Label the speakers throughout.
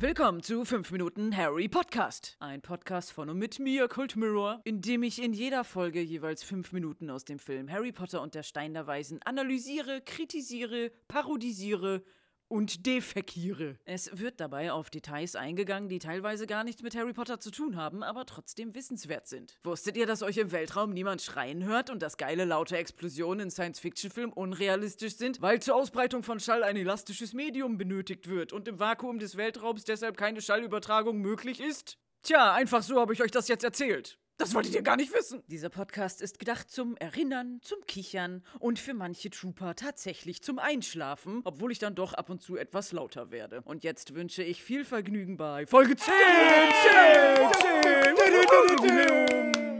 Speaker 1: Willkommen zu 5 Minuten Harry Podcast. Ein Podcast von und mit mir, Cult Mirror, in dem ich in jeder Folge jeweils 5 Minuten aus dem Film Harry Potter und der Stein der Weisen analysiere, kritisiere, parodisiere und defekiere. Es wird dabei auf Details eingegangen, die teilweise gar nichts mit Harry Potter zu tun haben, aber trotzdem wissenswert sind. Wusstet ihr, dass euch im Weltraum niemand schreien hört und dass geile laute Explosionen in Science-Fiction-Filmen unrealistisch sind, weil zur Ausbreitung von Schall ein elastisches Medium benötigt wird und im Vakuum des Weltraums deshalb keine Schallübertragung möglich ist? Tja, einfach so habe ich euch das jetzt erzählt. Das wolltet ihr gar nicht wissen. Dieser Podcast ist gedacht zum Erinnern, zum Kichern und für manche Trooper tatsächlich zum Einschlafen, obwohl ich dann doch ab und zu etwas lauter werde. Und jetzt wünsche ich viel Vergnügen bei Folge 10! 10! 10! 10!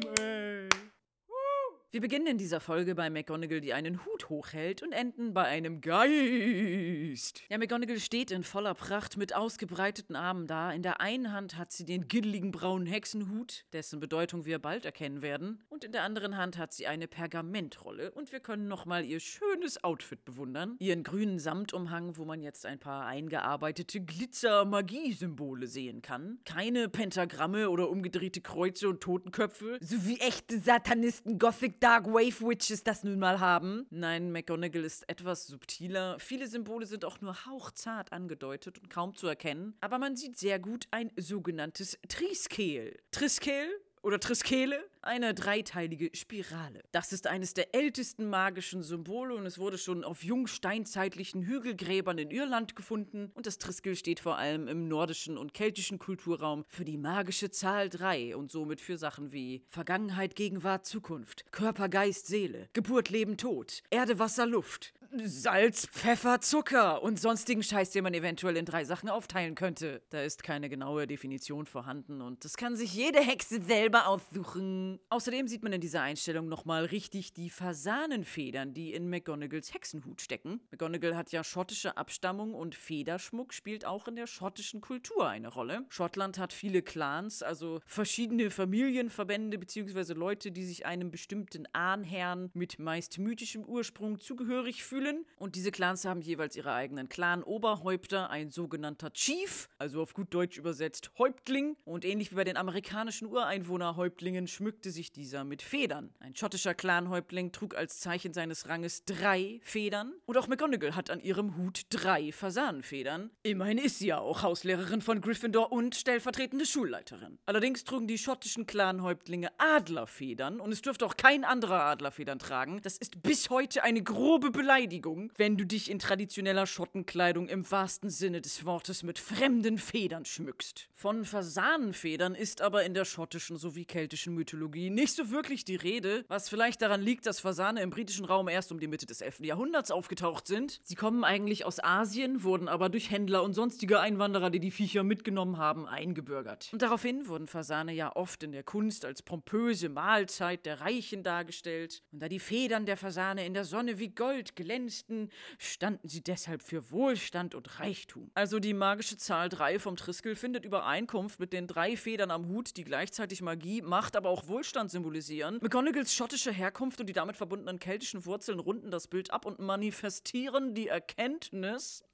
Speaker 1: Wir beginnen in dieser Folge bei McGonagall, die einen Hut hochhält und enden bei einem Geist. Ja, McGonagall steht in voller Pracht mit ausgebreiteten Armen da. In der einen Hand hat sie den giddeligen braunen Hexenhut, dessen Bedeutung wir bald erkennen werden. Und in der anderen Hand hat sie eine Pergamentrolle und wir können nochmal ihr schönes Outfit bewundern. Ihren grünen Samtumhang, wo man jetzt ein paar eingearbeitete Glitzer-Magie-Symbole sehen kann. Keine Pentagramme oder umgedrehte Kreuze und Totenköpfe, so wie echte Satanisten Gothic Dark Wave Witches das nun mal haben. Nein, McGonagall ist etwas subtiler. Viele Symbole sind auch nur hauchzart angedeutet und kaum zu erkennen. Aber man sieht sehr gut ein sogenanntes Triskel. Triskel oder Triskele, eine dreiteilige Spirale. Das ist eines der ältesten magischen Symbole und es wurde schon auf jungsteinzeitlichen Hügelgräbern in Irland gefunden. Und das Triskel steht vor allem im nordischen und keltischen Kulturraum für die magische Zahl 3 und somit für Sachen wie Vergangenheit, Gegenwart, Zukunft, Körper, Geist, Seele, Geburt, Leben, Tod, Erde, Wasser, Luft, Salz, Pfeffer, Zucker und sonstigen Scheiß, den man eventuell in drei Sachen aufteilen könnte. Da ist keine genaue Definition vorhanden und das kann sich jede Hexe selber aussuchen. Außerdem sieht man in dieser Einstellung nochmal richtig die Fasanenfedern, die in McGonagalls Hexenhut stecken. McGonagall hat ja schottische Abstammung und Federschmuck spielt auch in der schottischen Kultur eine Rolle. Schottland hat viele Clans, also verschiedene Familienverbände bzw. Leute, die sich einem bestimmten Ahnherrn mit meist mythischem Ursprung zugehörig fühlen fühlen. Und diese Clans haben jeweils ihre eigenen Clan-Oberhäupter, ein sogenannter Chief, also auf gut Deutsch übersetzt Häuptling. Und ähnlich wie bei den amerikanischen Ureinwohnerhäuptlingen schmückte sich dieser mit Federn. Ein schottischer Clan-Häuptling trug als Zeichen seines Ranges drei Federn. Und auch McGonagall hat an ihrem Hut drei Fasanenfedern. Immerhin ist sie ja auch Hauslehrerin von Gryffindor und stellvertretende Schulleiterin. Allerdings trugen die schottischen Clan-Häuptlinge Adlerfedern und es dürfte auch kein anderer Adlerfedern tragen. Das ist bis heute eine grobe Beleidigung Beleidigung, wenn du dich in traditioneller Schottenkleidung im wahrsten Sinne des Wortes mit fremden Federn schmückst. Von Fasanenfedern ist aber in der schottischen sowie keltischen Mythologie nicht so wirklich die Rede, was vielleicht daran liegt, dass Fasane im britischen Raum erst um die Mitte des 11. Jahrhunderts aufgetaucht sind. Sie kommen eigentlich aus Asien, wurden aber durch Händler und sonstige Einwanderer, die die Viecher mitgenommen haben, eingebürgert. Und daraufhin wurden Fasane ja oft in der Kunst als pompöse Mahlzeit der Reichen dargestellt. Und da die Federn der Fasane in der Sonne wie Gold glänzen, glänzten, standen sie deshalb für Wohlstand und Reichtum. Also die magische Zahl 3 vom Triskel findet Übereinkunft mit den drei Federn am Hut, die gleichzeitig Magie, Macht, aber auch Wohlstand symbolisieren. McGonagalls schottische Herkunft und die damit verbundenen keltischen Wurzeln runden das Bild ab und manifestieren die Erkenntnis,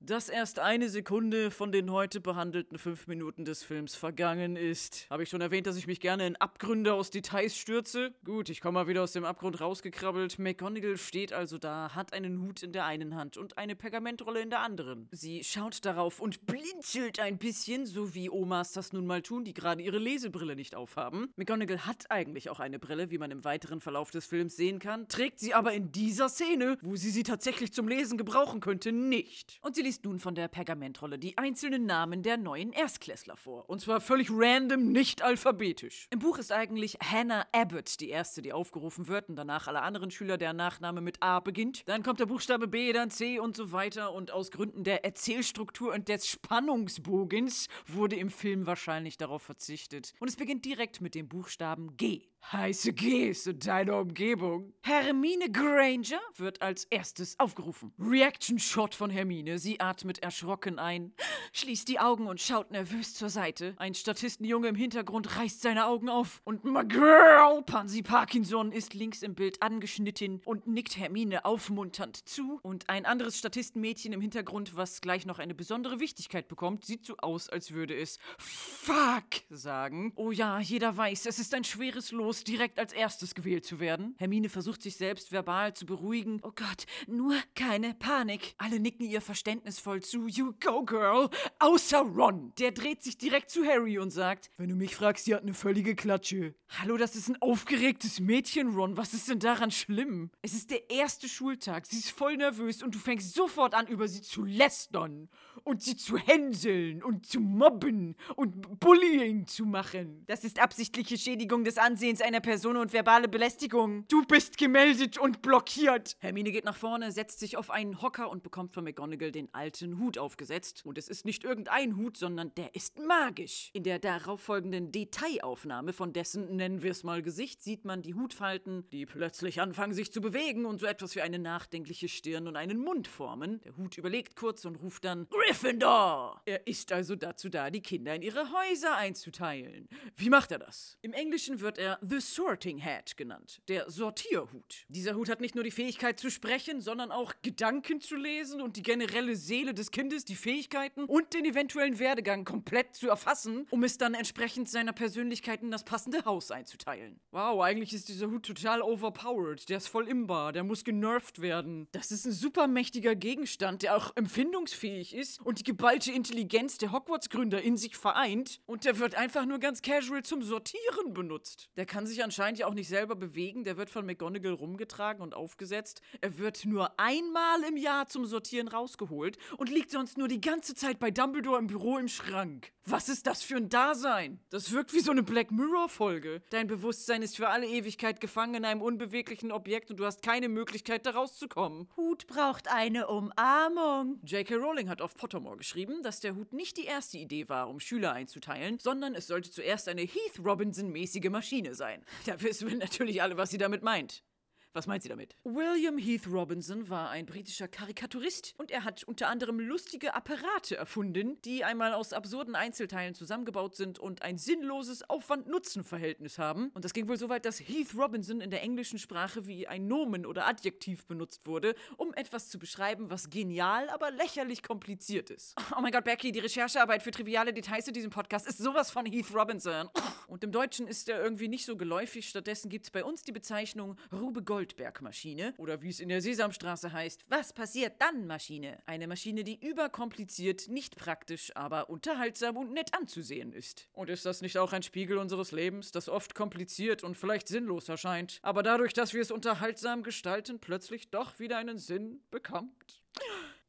Speaker 1: dass erst eine Sekunde von den heute behandelten fünf Minuten des Films vergangen ist. Habe ich schon erwähnt, dass ich mich gerne in Abgründe aus Details stürze? Gut, ich komme mal wieder aus dem Abgrund rausgekrabbelt. McGonagall steht also da, hat einen Hut in der einen Hand und eine Pergamentrolle in der anderen. Sie schaut darauf und blinzelt ein bisschen, so wie Omas das nun mal tun, die gerade ihre Lesebrille nicht aufhaben. McGonagall hat eigentlich auch eine Brille, wie man im weiteren Verlauf des Films sehen kann, trägt sie aber in dieser Szene, wo sie sie tatsächlich zum Lesen gebrauchen könnte, nicht. Und sie liest nun von der Pergamentrolle die einzelnen Namen der neuen Erstklässler vor. Und zwar völlig random, nicht alphabetisch. Im Buch ist eigentlich Hannah Abbott die erste, die aufgerufen wird und danach alle anderen Schüler, deren Nachname mit A beginnt. Dann kommt der Buchstabe B, dann C und so weiter. Und aus Gründen der Erzählstruktur und des Spannungsbogens wurde im Film wahrscheinlich darauf verzichtet. Und es beginnt direkt mit dem Buchstaben G. heiße Gs in deiner Umgebung. Hermine Granger wird als erstes aufgerufen. Reaction Shot von Hermine. Sie atmet erschrocken ein, schließt die Augen und schaut nervös zur Seite. Ein Statistenjunge im Hintergrund reißt seine Augen auf. Und my girl, Pansy Parkinson, ist links im Bild angeschnitten und nickt Hermine aufmunternd zu. Und ein anderes Statistenmädchen im Hintergrund, was gleich noch eine besondere Wichtigkeit bekommt, sieht so aus, als würde es Fuck sagen. Oh ja, jeder weiß, es ist ein schweres Los, direkt als erstes gewählt zu werden. Hermine versucht sich selbst verbal zu beruhigen. Oh Gott, nur keine Panik. Alle nicken ihr verständnisvoll zu. You go, girl. Außer Ron. Der dreht sich direkt zu Harry und sagt, wenn du mich fragst, sie hat eine völlige Klatsche. Hallo, das ist ein aufgeregtes Mädchen, Ron. Was ist denn daran schlimm? Es ist der erste Schultag. Sie ist voll nervös und du fängst sofort an, über sie zu lästern und sie zu hänseln und zu mobben und Bullying zu machen. Das ist absichtliche Schädigung des Ansehens einer Person und verbale Belästigung. Du bist gemeldet und blockiert. Hermine geht nach vorne, setzt sich auf einen Hocker und bekommt von McGonagall den alten Hut aufgesetzt. Und es ist nicht irgendein Hut, sondern der ist magisch. In der darauffolgenden Detailaufnahme von dessen, nennen wir es mal, Gesicht sieht man die Hutfalten, die plötzlich anfangen sich zu bewegen und so etwas wie eine nachdenkliche Stirn und einen Mund formen. Der Hut überlegt kurz und ruft dann Gryffindor. Er ist also dazu da, die Kinder in ihre Häuser einzuteilen. Wie macht er das? Im Englischen wird er The Sorting Hat genannt, der Sortierhut. Dieser Hut hat nicht nur die Fähigkeit zu sprechen, sondern auch Gedanken zu lesen und die generelle Seele des Kindes, die Fähigkeiten und den eventuellen Werdegang komplett zu erfassen, um es dann entsprechend seiner Persönlichkeit in das passende Haus einzuteilen. Wow, eigentlich ist dieser Hut total overpowered. Der ist voll imbar, der muss genervt werden. Das ist ein super mächtiger Gegenstand, der auch empfindungsfähig ist und die geballte Intelligenz der Hogwarts-Gründer in sich vereint. Und der wird einfach nur ganz casual zum Sortieren benutzt. Der kann sich anscheinend ja auch nicht selber bewegen. Der wird von McGonagall rumgetragen und aufgesetzt. Er wird nur einmal im Jahr zum Sortieren rausgeholt und liegt sonst nur die ganze Zeit bei Dumbledore im Büro im Schrank. Was ist das für ein Dasein? Das wirkt wie so eine Black Mirror-Folge. Dein Bewusstsein ist für alle Ewigkeit gefangen in einem unbeweglichen Objekt und du hast keine Möglichkeit, da rauszukommen. Hut braucht eine Umarmung. J.K. Rowling hat auf Pottermore geschrieben, dass der Hut nicht die erste Idee war, um Schüler einzuteilen, sondern es sollte zuerst eine Heath Robinson-mäßige Maschine sein. Da wissen wir natürlich alle, was sie damit meint. Was meint sie damit? William Heath Robinson war ein britischer Karikaturist und er hat unter anderem lustige Apparate erfunden, die einmal aus absurden Einzelteilen zusammengebaut sind und ein sinnloses Aufwand-Nutzen-Verhältnis haben. Und das ging wohl so weit, dass Heath Robinson in der englischen Sprache wie ein Nomen oder Adjektiv benutzt wurde, um etwas zu beschreiben, was genial, aber lächerlich kompliziert ist. Oh mein Gott, Becky, die Recherchearbeit für triviale Details in diesem Podcast ist sowas von Heath Robinson. Und im Deutschen ist er irgendwie nicht so geläufig. Stattdessen gibt es bei uns die Bezeichnung Rube Gold Goldberg-Maschine oder wie es in der Sesamstraße heißt, was passiert dann Maschine? Eine Maschine, die überkompliziert, nicht praktisch, aber unterhaltsam und nett anzusehen ist. Und ist das nicht auch ein Spiegel unseres Lebens, das oft kompliziert und vielleicht sinnlos erscheint, aber dadurch, dass wir es unterhaltsam gestalten, plötzlich doch wieder einen Sinn bekommt?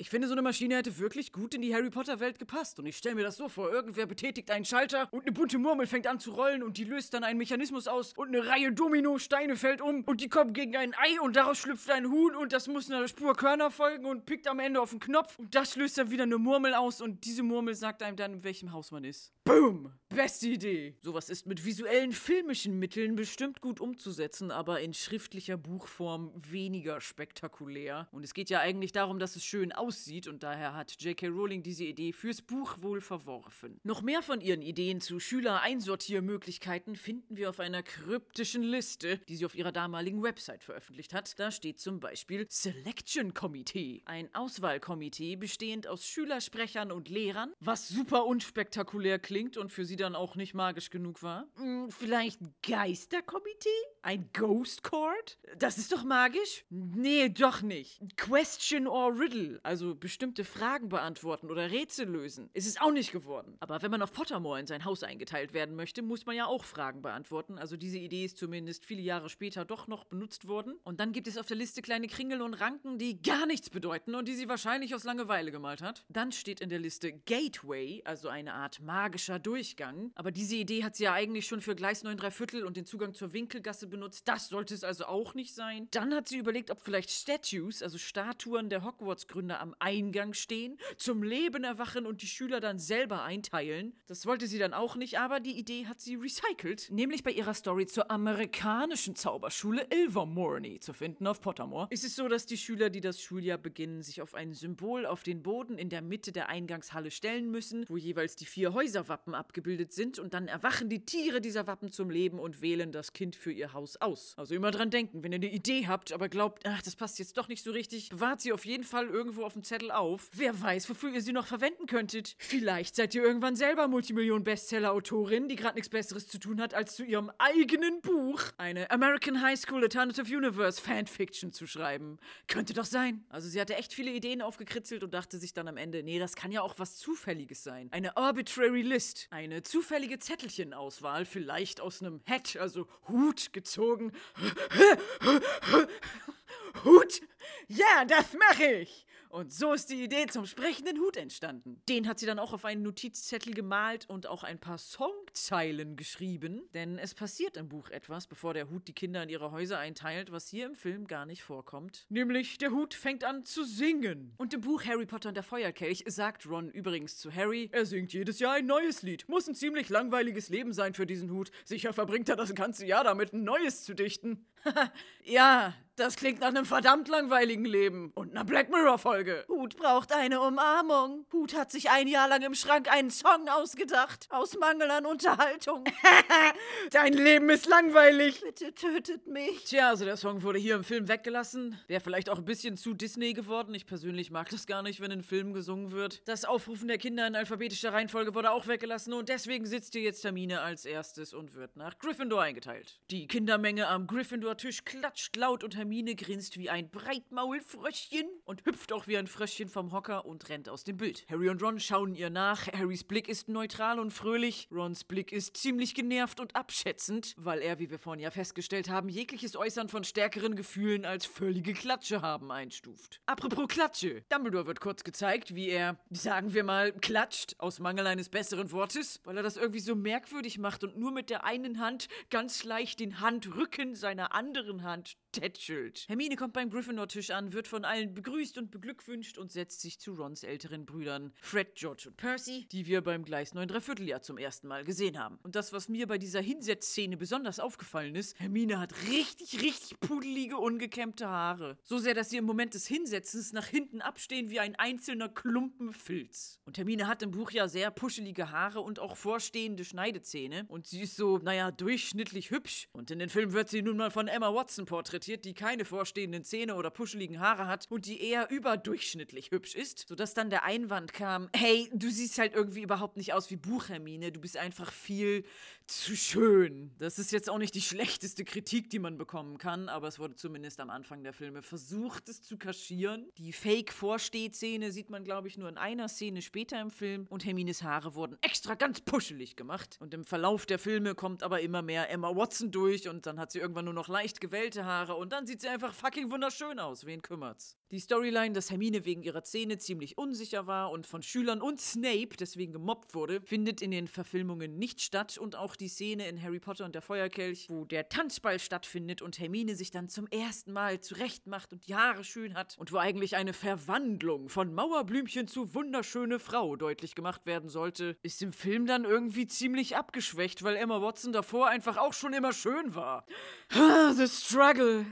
Speaker 1: Ich finde, so eine Maschine hätte wirklich gut in die Harry Potter-Welt gepasst. Und ich stelle mir das so vor: irgendwer betätigt einen Schalter und eine bunte Murmel fängt an zu rollen und die löst dann einen Mechanismus aus und eine Reihe Domino-Steine fällt um und die kommen gegen ein Ei und daraus schlüpft ein Huhn und das muss einer Spur Körner folgen und pickt am Ende auf den Knopf und das löst dann wieder eine Murmel aus und diese Murmel sagt einem dann, in welchem Haus man ist. Boom! Beste Idee! Sowas ist mit visuellen filmischen Mitteln bestimmt gut umzusetzen, aber in schriftlicher Buchform weniger spektakulär. Und es geht ja eigentlich darum, dass es schön aussieht und daher hat J.K. Rowling diese Idee fürs Buch wohl verworfen. Noch mehr von ihren Ideen zu Schüler-Einsortiermöglichkeiten finden wir auf einer kryptischen Liste, die sie auf ihrer damaligen Website veröffentlicht hat. Da steht zum Beispiel Selection Committee, ein Auswahlkomitee bestehend aus Schülersprechern und Lehrern, was super unspektakulär klingt und für sie dann auch nicht magisch genug war. Hm, vielleicht Geisterkomitee? Ein Ghost Court? Das ist doch magisch? Nee, doch nicht. Question or Riddle, also bestimmte Fragen beantworten oder Rätsel lösen. Ist es auch nicht geworden. Aber wenn man auf Pottermore in sein Haus eingeteilt werden möchte, muss man ja auch Fragen beantworten. Also diese Idee ist zumindest viele Jahre später doch noch benutzt worden. Und dann gibt es auf der Liste kleine Kringel und Ranken, die gar nichts bedeuten und die sie wahrscheinlich aus Langeweile gemalt hat. Dann steht in der Liste Gateway, also eine Art magischer Durchgang. Aber diese Idee hat sie ja eigentlich schon für Gleis 9 3 Viertel und den Zugang zur Winkelgasse benutzt. Das sollte es also auch nicht sein. Dann hat sie überlegt, ob vielleicht Statues, also Statuen der Hogwarts-Gründer am Eingang stehen, zum Leben erwachen und die Schüler dann selber einteilen. Das wollte sie dann auch nicht, aber die Idee hat sie recycelt, nämlich bei ihrer Story zur amerikanischen Zauberschule Ilvermorny zu finden auf Pottermore. Ist es so, dass die Schüler, die das Schuljahr beginnen, sich auf ein Symbol auf den Boden in der Mitte der Eingangshalle stellen müssen, wo jeweils die vier Häuserwappen abgebildet sind und dann erwachen die Tiere dieser Wappen zum Leben und wählen das Kind für ihr Haus aus. Also immer dran denken, wenn ihr eine Idee habt, aber glaubt, ach, das passt jetzt doch nicht so richtig, bewahrt sie auf jeden Fall irgendwo auf dem Zettel auf. Wer weiß, wofür ihr sie noch verwenden könntet. Vielleicht seid ihr irgendwann selber Multimillionen-Bestseller-Autorin, die gerade nichts Besseres zu tun hat, als zu ihrem eigenen Buch eine American High School Alternative Universe Fanfiction zu schreiben. Könnte doch sein. Also sie hatte echt viele Ideen aufgekritzelt und dachte sich dann am Ende, nee, das kann ja auch was Zufälliges sein. Eine arbitrary list. Eine zufällige Zettelchenauswahl, vielleicht aus einem Hat, also Hut gezogen. Hut? Ja, das mache ich! Und so ist die Idee zum sprechenden Hut entstanden. Den hat sie dann auch auf einen Notizzettel gemalt und auch ein paar Songzeilen geschrieben. Denn es passiert im Buch etwas, bevor der Hut die Kinder in ihre Häuser einteilt, was hier im Film gar nicht vorkommt. Nämlich der Hut fängt an zu singen. Und im Buch Harry Potter und der Feuerkelch sagt Ron übrigens zu Harry, er singt jedes Jahr ein neues Lied. Muss ein ziemlich langweiliges Leben sein für diesen Hut. Sicher verbringt er das ganze Jahr damit, ein neues zu dichten. ja, das klingt nach einem verdammt langweiligen Leben und einer Black Mirror-Folge. Hut braucht eine Umarmung. Hut hat sich ein Jahr lang im Schrank einen Song ausgedacht. Aus Mangel an Unterhaltung. Dein Leben ist langweilig. Bitte tötet mich. Tja, also der Song wurde hier im Film weggelassen. Wäre vielleicht auch ein bisschen zu Disney geworden. Ich persönlich mag das gar nicht, wenn in Filmen gesungen wird. Das Aufrufen der Kinder in alphabetischer Reihenfolge wurde auch weggelassen und deswegen sitzt hier jetzt Hermine als erstes und wird nach Gryffindor eingeteilt. Die Kindermenge am Gryffindor-Tisch klatscht laut und Hermine Hermine grinst wie ein Breitmaulfröschchen und hüpft auch wie ein Fröschchen vom Hocker und rennt aus dem Bild. Harry und Ron schauen ihr nach. Harrys Blick ist neutral und fröhlich. Rons Blick ist ziemlich genervt und abschätzend, weil er, wie wir vorhin ja festgestellt haben, jegliches Äußern von stärkeren Gefühlen als völlige Klatsche haben einstuft. Apropos Klatsche. Dumbledore wird kurz gezeigt, wie er, sagen wir mal, klatscht, aus Mangel eines besseren Wortes, weil er das irgendwie so merkwürdig macht und nur mit der einen Hand ganz leicht den Handrücken seiner anderen Hand tätschelt. Hermine kommt beim Gryffindor-Tisch an, wird von allen begrüßt und beglückwünscht und setzt sich zu Rons älteren Brüdern Fred, George und Percy, die wir beim Gleis 9 Dreivierteljahr zum ersten Mal gesehen haben. Und das, was mir bei dieser Hinsetzszene besonders aufgefallen ist, Hermine hat richtig, richtig pudelige, ungekämmte Haare. So sehr, dass sie im Moment des Hinsetzens nach hinten abstehen wie ein einzelner Klumpen Filz. Und Hermine hat im Buch ja sehr puschelige Haare und auch vorstehende Schneidezähne. Und sie ist so, naja, durchschnittlich hübsch. Und in den Film wird sie nun mal von Emma Watson porträtiert die keine vorstehenden Zähne oder puscheligen Haare hat und die eher überdurchschnittlich hübsch ist, sodass dann der Einwand kam, hey, du siehst halt irgendwie überhaupt nicht aus wie Buchhermine, du bist einfach viel zu schön. Das ist jetzt auch nicht die schlechteste Kritik, die man bekommen kann, aber es wurde zumindest am Anfang der Filme versucht, es zu kaschieren. Die Fake-Vorstehszene sieht man, glaube ich, nur in einer Szene später im Film und Hermines Haare wurden extra ganz puschelig gemacht. Und im Verlauf der Filme kommt aber immer mehr Emma Watson durch und dann hat sie irgendwann nur noch leicht gewellte Haare und dann sieht sie einfach fucking wunderschön aus. Wen kümmert's? Die Storyline, dass Hermine wegen ihrer Zähne ziemlich unsicher war und von Schülern und Snape deswegen gemobbt wurde, findet in den Verfilmungen nicht statt und auch die Szene in Harry Potter und der Feuerkelch, wo der Tanzball stattfindet und Hermine sich dann zum ersten Mal zurechtmacht und die Haare schön hat und wo eigentlich eine Verwandlung von Mauerblümchen zu wunderschöne Frau deutlich gemacht werden sollte, ist im Film dann irgendwie ziemlich abgeschwächt, weil Emma Watson davor einfach auch schon immer schön war. The struggle.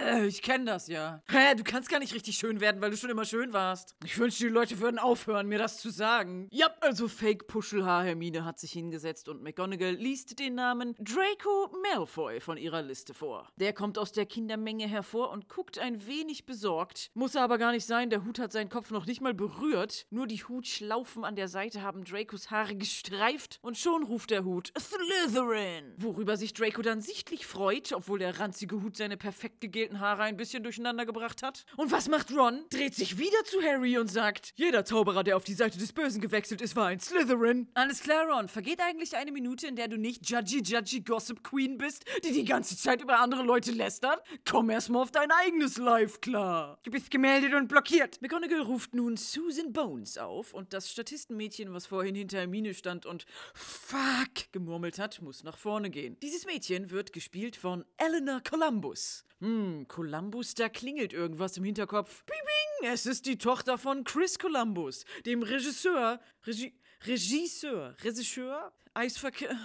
Speaker 1: Äh, ich kenne das ja. Hä, du kannst gar nicht richtig schön werden, weil du schon immer schön warst. Ich wünschte, die Leute würden aufhören, mir das zu sagen. Ja, also Fake Puschelhaar Hermine hat sich hingesetzt und McGonagall liest den Namen Draco Malfoy von ihrer Liste vor. Der kommt aus der Kindermenge hervor und guckt ein wenig besorgt. Muss aber gar nicht sein, der Hut hat seinen Kopf noch nicht mal berührt. Nur die Hutschlaufen an der Seite haben Dracos Haare gestreift und schon ruft der Hut Slytherin. Worüber sich Draco dann sichtlich freut, obwohl der ranzige Hut seine perfekt gegelten Haare ein bisschen durcheinander gebracht hat. Und was macht Ron? Dreht sich wieder zu Harry und sagt, jeder Zauberer, der auf die Seite des Bösen gewechselt ist, war ein Slytherin. Alles klar, Ron. Vergeht eigentlich eine Minute, in der du nicht Judgy Judgy Gossip Queen bist, die die ganze Zeit über andere Leute lästert? Komm erst mal auf dein eigenes Live klar. Du bist gemeldet und blockiert. McGonagall ruft nun Susan Bones auf und das Statistenmädchen, was vorhin hinter Hermine stand und Fuck gemurmelt hat, muss nach vorne gehen. Dieses Mädchen wird gespielt von Eleanor Columbus. Hm, Columbus, da klingelt irgendwas im Hinterkopf. Bing, bing, es ist die Tochter von Chris Columbus, dem Regisseur, Regi Regisseur, Regisseur, Eisverkehr.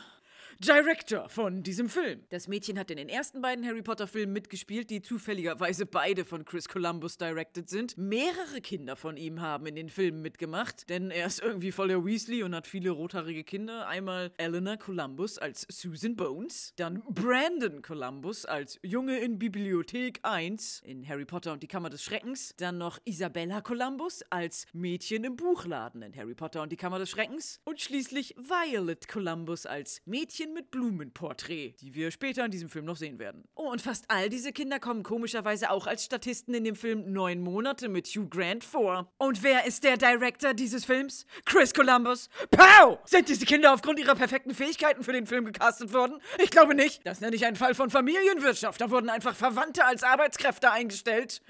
Speaker 1: Director von diesem Film. Das Mädchen hat in den ersten beiden Harry Potter Filmen mitgespielt, die zufälligerweise beide von Chris Columbus directed sind. Mehrere Kinder von ihm haben in den Filmen mitgemacht, denn er ist irgendwie voll der Weasley und hat viele rothaarige Kinder. Einmal Eleanor Columbus als Susan Bones, dann Brandon Columbus als Junge in Bibliothek 1 in Harry Potter und die Kammer des Schreckens, dann noch Isabella Columbus als Mädchen im Buchladen in Harry Potter und die Kammer des Schreckens und schließlich Violet Columbus als Mädchen mit Blumenporträt, die wir später in diesem Film noch sehen werden. Oh, und fast all diese Kinder kommen komischerweise auch als Statisten in dem Film Neun Monate mit Hugh Grant vor. Und wer ist der Director dieses Films? Chris Columbus. Pow! Sind diese Kinder aufgrund ihrer perfekten Fähigkeiten für den Film gecastet worden? Ich glaube nicht. Das nenne ich einen Fall von Familienwirtschaft. Da wurden einfach Verwandte als Arbeitskräfte eingestellt.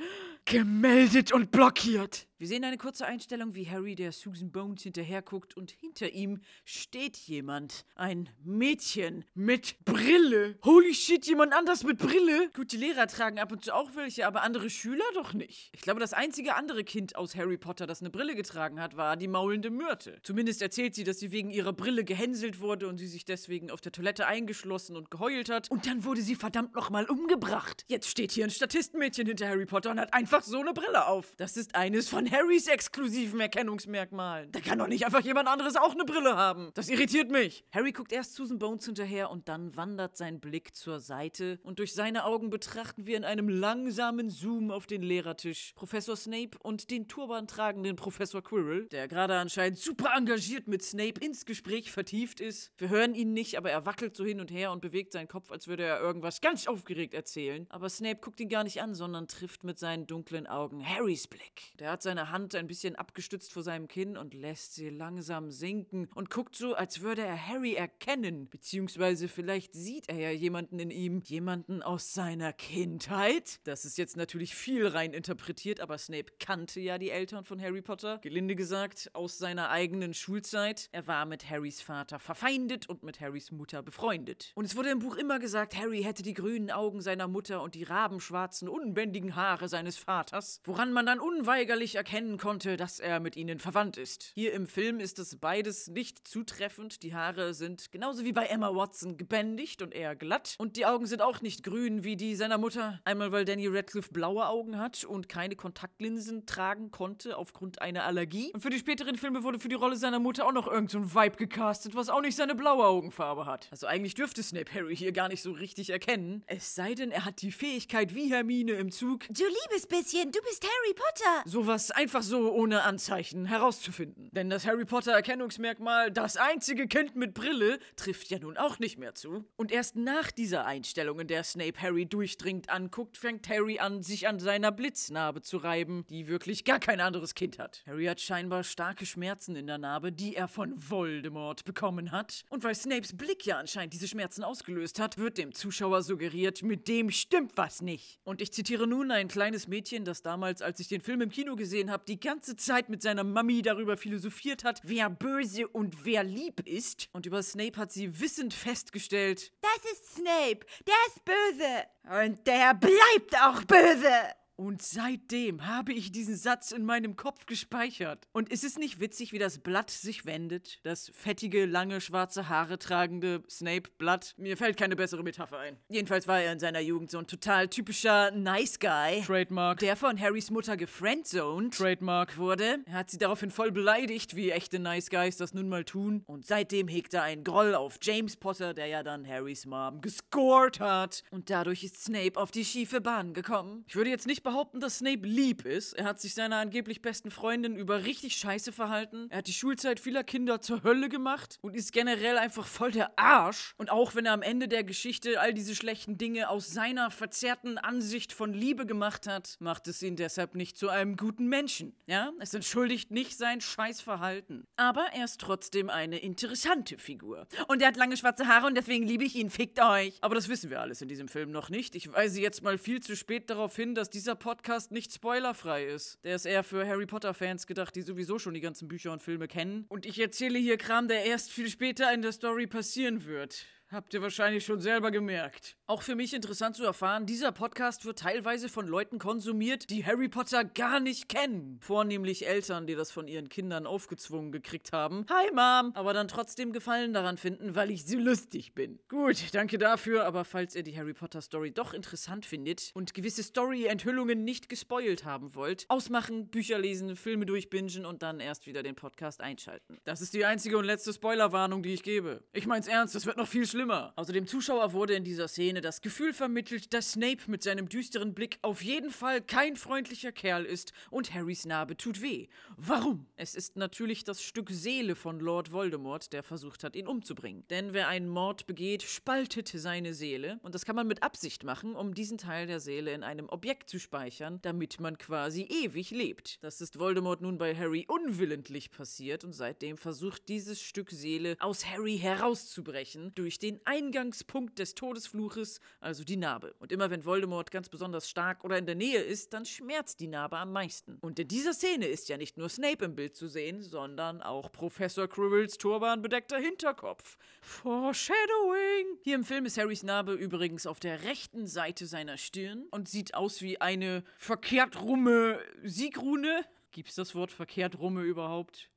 Speaker 1: Gemeldet und blockiert. Wir sehen eine kurze Einstellung, wie Harry der Susan Bones hinterherguckt und hinter ihm steht jemand. Ein Mädchen mit Brille. Holy shit, jemand anders mit Brille? Gut, die Lehrer tragen ab und zu auch welche, aber andere Schüler doch nicht. Ich glaube, das einzige andere Kind aus Harry Potter, das eine Brille getragen hat, war die maulende Myrte. Zumindest erzählt sie, dass sie wegen ihrer Brille gehänselt wurde und sie sich deswegen auf der Toilette eingeschlossen und geheult hat. Und dann wurde sie verdammt nochmal umgebracht. Jetzt steht hier ein Statistenmädchen hinter Harry Potter und hat einfach so eine Brille auf. Das ist eines von Harrys exklusiven Erkennungsmerkmalen. Da kann doch nicht einfach jemand anderes auch eine Brille haben. Das irritiert mich. Harry guckt erst Susan Bones hinterher und dann wandert sein Blick zur Seite und durch seine Augen betrachten wir in einem langsamen Zoom auf den Lehrertisch Professor Snape und den turban tragenden Professor Quirrell, der gerade anscheinend super engagiert mit Snape ins Gespräch vertieft ist. Wir hören ihn nicht, aber er wackelt so hin und her und bewegt seinen Kopf, als würde er irgendwas ganz aufgeregt erzählen. Aber Snape guckt ihn gar nicht an, sondern trifft mit seinen dunklen Augen Harrys Blick. Der hat seine Hand ein bisschen abgestützt vor seinem Kinn und lässt sie langsam sinken und guckt so, als würde er Harry erkennen. Beziehungsweise vielleicht sieht er ja jemanden in ihm, jemanden aus seiner Kindheit. Das ist jetzt natürlich viel rein interpretiert, aber Snape kannte ja die Eltern von Harry Potter. Gelinde gesagt, aus seiner eigenen Schulzeit. Er war mit Harrys Vater verfeindet und mit Harrys Mutter befreundet. Und es wurde im Buch immer gesagt, Harry hätte die grünen Augen seiner Mutter und die rabenschwarzen, unbändigen Haare seines Vaters, woran man dann unweigerlich erkennen konnte, dass er mit ihnen verwandt ist. Hier im Film ist es beides nicht zutreffend. Die Haare sind genauso wie bei Emma Watson gebändigt und eher glatt. Und die Augen sind auch nicht grün wie die seiner Mutter. Einmal, weil Danny Radcliffe blaue Augen hat und keine Kontaktlinsen tragen konnte aufgrund einer Allergie. Und für die späteren Filme wurde für die Rolle seiner Mutter auch noch irgend so Vibe gecastet, was auch nicht seine blaue Augenfarbe hat. Also eigentlich dürfte Snape Harry hier gar nicht so richtig erkennen. Es sei denn, er hat die Fähigkeit wie Hermine im Zug,
Speaker 2: Du liebes du bist Harry Potter.
Speaker 1: sowas einfach so ohne Anzeichen herauszufinden. Denn das Harry Potter Erkennungsmerkmal, das einzige Kind mit Brille, trifft ja nun auch nicht mehr zu. Und erst nach dieser Einstellung, in der Snape Harry durchdringend anguckt, fängt Harry an, sich an seiner Blitznarbe zu reiben, die wirklich gar kein anderes Kind hat. Harry hat scheinbar starke Schmerzen in der Narbe, die er von Voldemort bekommen hat. Und weil Snapes Blick ja anscheinend diese Schmerzen ausgelöst hat, wird dem Zuschauer suggeriert, mit dem stimmt was nicht. Und ich zitiere nun ein kleines Mädchen, das damals, als ich den Film im Kino gesehen habe, die ganze Zeit mit seiner Mami darüber philosophiert hat, wer böse und wer lieb ist. Und über Snape hat sie wissend festgestellt,
Speaker 2: Das ist Snape. Der ist böse. Und der bleibt auch böse.
Speaker 1: Und seitdem habe ich diesen Satz in meinem Kopf gespeichert. Und ist es nicht witzig, wie das Blatt sich wendet? Das fettige, lange, schwarze Haare tragende Snape-Blatt? Mir fällt keine bessere Metapher ein. Jedenfalls war er in seiner Jugend so ein total typischer Nice Guy. Trademark. Der von Harrys Mutter gefriendzoned. Trademark. Wurde. Er hat sie daraufhin voll beleidigt, wie echte Nice Guys das nun mal tun. Und seitdem hegt er einen Groll auf James Potter, der ja dann Harrys Mom gescored hat. Und dadurch ist Snape auf die schiefe Bahn gekommen. Ich würde jetzt nicht behaupten, dass Snape lieb ist. Er hat sich seiner angeblich besten Freundin über richtig scheiße verhalten. Er hat die Schulzeit vieler Kinder zur Hölle gemacht und ist generell einfach voll der Arsch. Und auch wenn er am Ende der Geschichte all diese schlechten Dinge aus seiner verzerrten Ansicht von Liebe gemacht hat, macht es ihn deshalb nicht zu einem guten Menschen. Ja, es entschuldigt nicht sein Scheißverhalten. Aber er ist trotzdem eine interessante Figur. Und er hat lange schwarze Haare und deswegen liebe ich ihn. Fickt euch. Aber das wissen wir alles in diesem Film noch nicht. Ich weise jetzt mal viel zu spät darauf hin, dass dieser Podcast nicht spoilerfrei ist. Der ist eher für Harry Potter-Fans gedacht, die sowieso schon die ganzen Bücher und Filme kennen. Und ich erzähle hier Kram, der erst viel später in der Story passieren wird. Habt ihr wahrscheinlich schon selber gemerkt. Auch für mich interessant zu erfahren, dieser Podcast wird teilweise von Leuten konsumiert, die Harry Potter gar nicht kennen. Vornehmlich Eltern, die das von ihren Kindern aufgezwungen gekriegt haben. Hi Mom! Aber dann trotzdem Gefallen daran finden, weil ich so lustig bin. Gut, danke dafür, aber falls ihr die Harry Potter Story doch interessant findet und gewisse Story-Enthüllungen nicht gespoilt haben wollt, ausmachen, Bücher lesen, Filme durchbingen und dann erst wieder den Podcast einschalten. Das ist die einzige und letzte Spoilerwarnung, die ich gebe. Ich mein's ernst, es wird noch viel schlimmer. Außer dem Zuschauer wurde in dieser Szene das Gefühl vermittelt, dass Snape mit seinem düsteren Blick auf jeden Fall kein freundlicher Kerl ist und Harrys Narbe tut weh. Warum? Es ist natürlich das Stück Seele von Lord Voldemort, der versucht hat, ihn umzubringen. Denn wer einen Mord begeht, spaltet seine Seele und das kann man mit Absicht machen, um diesen Teil der Seele in einem Objekt zu speichern, damit man quasi ewig lebt. Das ist Voldemort nun bei Harry unwillentlich passiert und seitdem versucht dieses Stück Seele aus Harry herauszubrechen durch den Eingangspunkt des Todesfluches, also die Narbe. Und immer wenn Voldemort ganz besonders stark oder in der Nähe ist, dann schmerzt die Narbe am meisten. Und in dieser Szene ist ja nicht nur Snape im Bild zu sehen, sondern auch Professor Quirrells turbanbedeckter Hinterkopf. Foreshadowing! Hier im Film ist Harrys Narbe übrigens auf der rechten Seite seiner Stirn und sieht aus wie eine verkehrt rumme Siegrune. Gibt's das Wort verkehrt rumme überhaupt?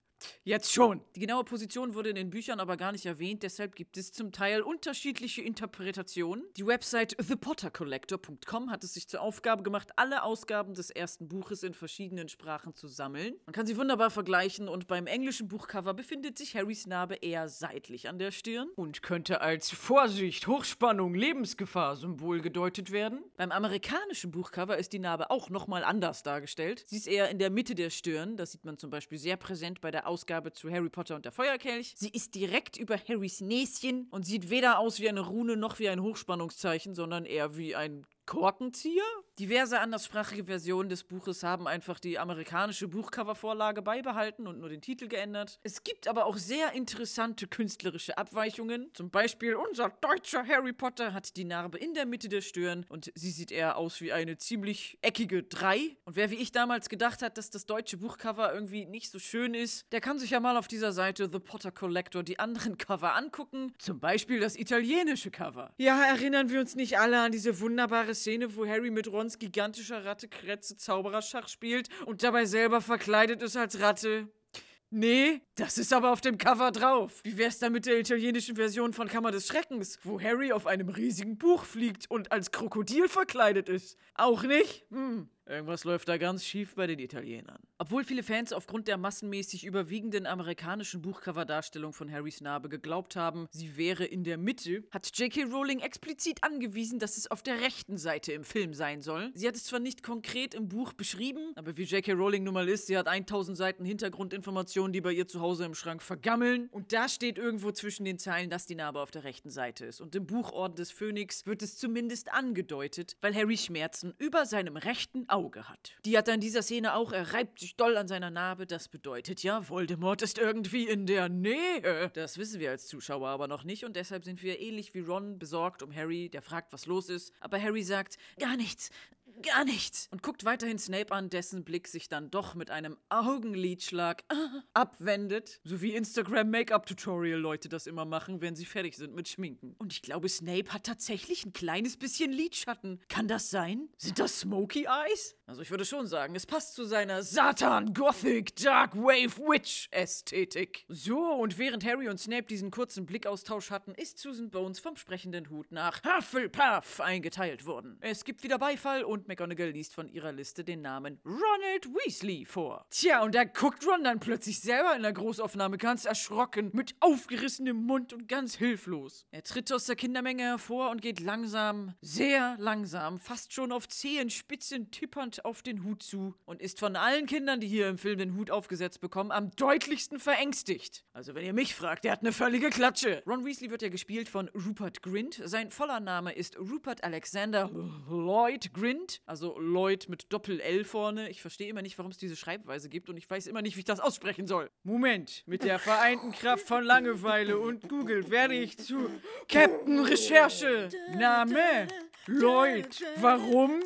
Speaker 1: Jetzt schon. Die genaue Position wurde in den Büchern aber gar nicht erwähnt, deshalb gibt es zum Teil unterschiedliche Interpretationen. Die Website thepottercollector.com hat es sich zur Aufgabe gemacht, alle Ausgaben des ersten Buches in verschiedenen Sprachen zu sammeln. Man kann sie wunderbar vergleichen und beim englischen Buchcover befindet sich Harrys Narbe eher seitlich an der Stirn und könnte als Vorsicht, Hochspannung, Lebensgefahr Symbol gedeutet werden. Beim amerikanischen Buchcover ist die Narbe auch nochmal anders dargestellt. Sie ist eher in der Mitte der Stirn, das sieht man zum Beispiel sehr präsent bei der Ausgabe zu Harry Potter und der Feuerkelch. Sie ist direkt über Harrys Näschen und sieht weder aus wie eine Rune noch wie ein Hochspannungszeichen, sondern eher wie ein Korkenzieher? Diverse anderssprachige Versionen des Buches haben einfach die amerikanische Buchcovervorlage beibehalten und nur den Titel geändert. Es gibt aber auch sehr interessante künstlerische Abweichungen. Zum Beispiel unser deutscher Harry Potter hat die Narbe in der Mitte der Stirn und sie sieht eher aus wie eine ziemlich eckige 3. Und wer wie ich damals gedacht hat, dass das deutsche Buchcover irgendwie nicht so schön ist, der kann sich ja mal auf dieser Seite The Potter Collector die anderen Cover angucken. Zum Beispiel das italienische Cover. Ja, erinnern wir uns nicht alle an diese wunderbare Szene, wo Harry mit Rons gigantischer Ratte Kretze Zaubererschach spielt und dabei selber verkleidet ist als Ratte. Nee, das ist aber auf dem Cover drauf. Wie wär's dann mit der italienischen Version von Kammer des Schreckens, wo Harry auf einem riesigen Buch fliegt und als Krokodil verkleidet ist? Auch nicht? Hm. Irgendwas läuft da ganz schief bei den Italienern. Obwohl viele Fans aufgrund der massenmäßig überwiegenden amerikanischen Buchcover-Darstellung von Harrys Narbe geglaubt haben, sie wäre in der Mitte, hat J.K. Rowling explizit angewiesen, dass es auf der rechten Seite im Film sein soll. Sie hat es zwar nicht konkret im Buch beschrieben, aber wie J.K. Rowling nun mal ist, sie hat 1000 Seiten Hintergrundinformationen, die bei ihr zu Hause im Schrank vergammeln. Und da steht irgendwo zwischen den Zeilen, dass die Narbe auf der rechten Seite ist. Und im Buchorden des Phönix wird es zumindest angedeutet, weil Harry Schmerzen über seinem rechten Auge Auge hat. Die hat er in dieser Szene auch, er reibt sich doll an seiner Narbe. Das bedeutet ja, Voldemort ist irgendwie in der Nähe. Das wissen wir als Zuschauer aber noch nicht und deshalb sind wir ähnlich wie Ron besorgt um Harry, der fragt, was los ist. Aber Harry sagt, gar nichts, gar nichts. Und guckt weiterhin Snape an, dessen Blick sich dann doch mit einem Augenlidschlag abwendet. So wie Instagram-Make-up-Tutorial-Leute das immer machen, wenn sie fertig sind mit Schminken. Und ich glaube, Snape hat tatsächlich ein kleines bisschen Lidschatten. Kann das sein? Sind das Smoky Eyes? Also ich würde schon sagen, es passt zu seiner Satan, Gothic, Dark Wave Witch Ästhetik. So, und während Harry und Snape diesen kurzen Blickaustausch hatten, ist Susan Bones vom sprechenden Hut nach Hufflepuff eingeteilt worden. Es gibt wieder Beifall und McGonagall liest von ihrer Liste den Namen Ronald Weasley vor. Tja, und da guckt Ron dann plötzlich selber in der Großaufnahme ganz erschrocken, mit aufgerissenem Mund und ganz hilflos. Er tritt aus der Kindermenge hervor und geht langsam, sehr langsam, fast schon auf Zehenspitzen tippernd auf den Hut zu und ist von allen Kindern, die hier im Film den Hut aufgesetzt bekommen, am deutlichsten verängstigt. Also wenn ihr mich fragt, der hat eine völlige Klatsche. Ron Weasley wird ja gespielt von Rupert Grint. Sein voller Name ist Rupert Alexander Lloyd Grint, also Lloyd mit Doppel-L vorne. Ich verstehe immer nicht, warum es diese Schreibweise gibt und ich weiß immer nicht, wie ich das aussprechen soll. Moment, mit der vereinten Kraft von Langeweile und Google werde ich zu Captain Recherche. Name Lloyd. Warum?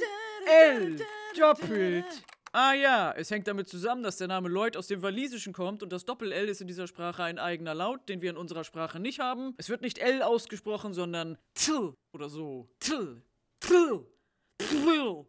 Speaker 1: L. Doppelt. Ah ja, es hängt damit zusammen, dass der Name Lloyd aus dem Walisischen kommt und das Doppel-L ist in dieser Sprache ein eigener Laut, den wir in unserer Sprache nicht haben. Es wird nicht L ausgesprochen, sondern Tl oder so. Tl. Tl.